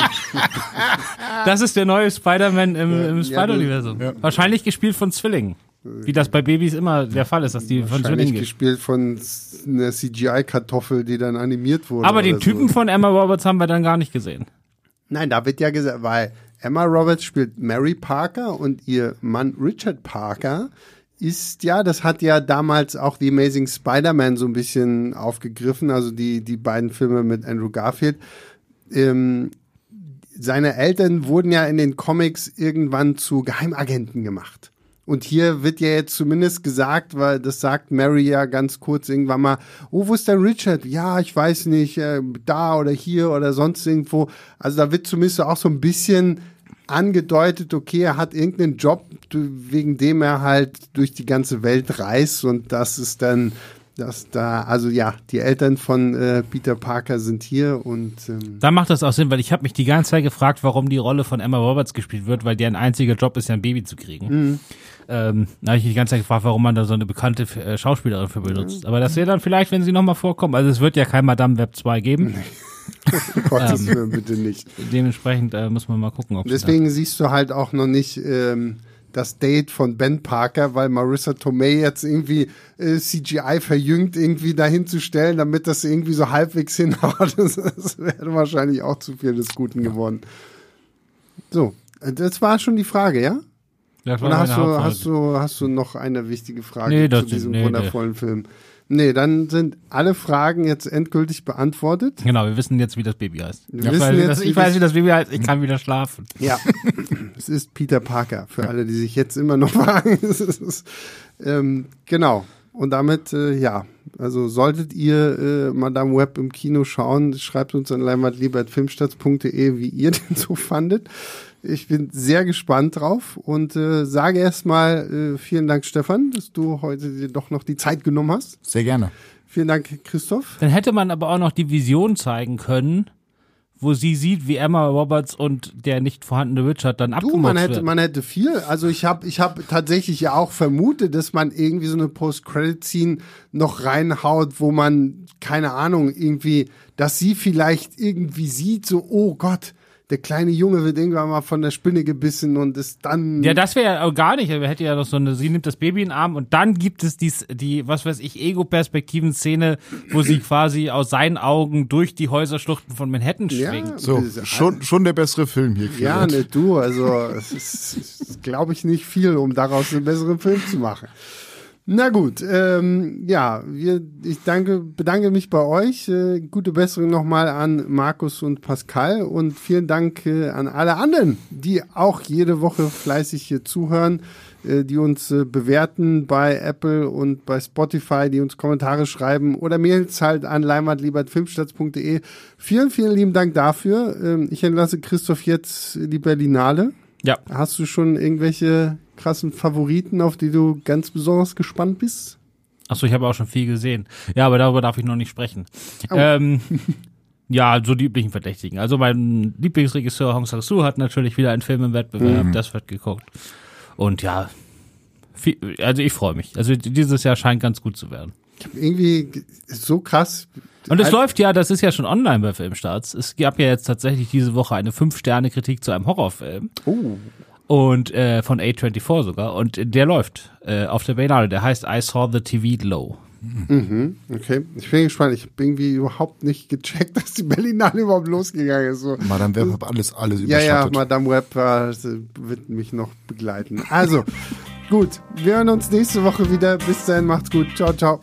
S3: das ist der neue Spider-Man im, im Spider-Universum. Wahrscheinlich gespielt von Zwillingen. Wie das bei Babys immer der Fall ist, dass die von Zwillingen
S1: gespielt von einer CGI-Kartoffel, die dann animiert wurde.
S3: Aber den Typen
S1: so.
S3: von Emma Roberts haben wir dann gar nicht gesehen.
S1: Nein, da wird ja gesagt, weil Emma Roberts spielt Mary Parker und ihr Mann Richard Parker ist ja, das hat ja damals auch The Amazing Spider-Man so ein bisschen aufgegriffen, also die, die beiden Filme mit Andrew Garfield. Ähm, seine Eltern wurden ja in den Comics irgendwann zu Geheimagenten gemacht. Und hier wird ja jetzt zumindest gesagt, weil das sagt Mary ja ganz kurz irgendwann mal, oh, wo ist denn Richard? Ja, ich weiß nicht, äh, da oder hier oder sonst irgendwo. Also da wird zumindest auch so ein bisschen angedeutet, okay, er hat irgendeinen Job, wegen dem er halt durch die ganze Welt reist und das ist dann dass da, also ja, die Eltern von äh, Peter Parker sind hier und ähm
S3: da macht das auch Sinn, weil ich habe mich die ganze Zeit gefragt, warum die Rolle von Emma Roberts gespielt wird, weil deren einziger Job ist ja ein Baby zu kriegen. Mhm. Ähm, da habe ich mich die ganze Zeit gefragt, warum man da so eine bekannte äh, Schauspielerin für benutzt. Mhm. Aber das wäre dann vielleicht, wenn sie nochmal vorkommen. Also es wird ja kein Madame Web 2 geben.
S1: Gottes ähm, Willen, bitte nicht.
S3: Dementsprechend äh, muss man mal gucken, ob
S1: Deswegen siehst du halt auch noch nicht ähm, das Date von Ben Parker, weil Marissa Tomei jetzt irgendwie äh, CGI verjüngt irgendwie dahin zu stellen, damit das irgendwie so halbwegs hinhaut. Das, das wäre wahrscheinlich auch zu viel des Guten geworden. So, äh, das war schon die Frage, ja?
S3: Das
S1: Oder hast du, hast du, hast du noch eine wichtige Frage nee, zu diesem nee, wundervollen nee. Film? Nee, dann sind alle Fragen jetzt endgültig beantwortet.
S3: Genau, wir wissen jetzt, wie das Baby heißt. Wir ich, weiß, jetzt, das, ich weiß, wie das Baby heißt, ich kann wieder schlafen.
S1: Ja, es ist Peter Parker, für alle, die sich jetzt immer noch fragen. ähm, genau, und damit, äh, ja, also solltet ihr äh, Madame Web im Kino schauen, schreibt uns an leinwandliebertfilmstarts.de, wie ihr den so fandet. Ich bin sehr gespannt drauf und äh, sage erstmal äh, vielen Dank, Stefan, dass du heute dir doch noch die Zeit genommen hast.
S2: Sehr gerne.
S1: Vielen Dank, Christoph.
S3: Dann hätte man aber auch noch die Vision zeigen können, wo sie sieht, wie Emma Roberts und der nicht vorhandene Richard dann abgemotzt
S1: man hätte, wird. Man hätte viel. Also ich habe ich hab tatsächlich ja auch vermutet, dass man irgendwie so eine Post-Credit-Scene noch reinhaut, wo man, keine Ahnung, irgendwie, dass sie vielleicht irgendwie sieht, so, oh Gott, der kleine Junge wird irgendwann mal von der Spinne gebissen und ist dann.
S3: Ja, das wäre ja gar nicht. Er hätte ja noch so eine, sie nimmt das Baby in den Arm und dann gibt es dies, die, was weiß ich, Ego-Perspektiven-Szene, wo sie quasi aus seinen Augen durch die Häuserschluchten von Manhattan schwingt. Ja,
S2: so, schon, schon der bessere Film hier.
S1: Ja, ne, du, also, es ist, glaube ich, nicht viel, um daraus einen besseren Film zu machen. Na gut, ähm, ja, wir, ich danke, bedanke mich bei euch. Äh, gute Besserung nochmal an Markus und Pascal und vielen Dank äh, an alle anderen, die auch jede Woche fleißig hier zuhören, äh, die uns äh, bewerten bei Apple und bei Spotify, die uns Kommentare schreiben oder Mails halt an leinwandliebertfilmstarts.de. Vielen, vielen lieben Dank dafür. Ähm, ich entlasse Christoph jetzt die Berlinale.
S3: Ja.
S1: Hast du schon irgendwelche krassen Favoriten, auf die du ganz besonders gespannt bist?
S3: Achso, ich habe auch schon viel gesehen. Ja, aber darüber darf ich noch nicht sprechen. Oh. Ähm, ja, so die üblichen Verdächtigen. Also mein Lieblingsregisseur Hong Sang-soo hat natürlich wieder einen Film im Wettbewerb, mhm. das wird geguckt. Und ja, viel, also ich freue mich. Also dieses Jahr scheint ganz gut zu werden.
S1: Irgendwie so krass.
S3: Und es läuft ja, das ist ja schon online bei Filmstarts. Es gab ja jetzt tatsächlich diese Woche eine Fünf-Sterne-Kritik zu einem Horrorfilm.
S1: Oh
S3: und äh, von A24 sogar und der läuft äh, auf der Berlinale. Der heißt I Saw the TV Low.
S1: Mhm, okay, ich bin gespannt. Ich habe irgendwie überhaupt nicht gecheckt, dass die Berlinale überhaupt losgegangen ist. So.
S2: Madame Web hat alles, alles
S1: überschattet. Ja, ja, Madame Web äh, wird mich noch begleiten. Also, gut, wir hören uns nächste Woche wieder. Bis dahin, macht's gut. Ciao, ciao.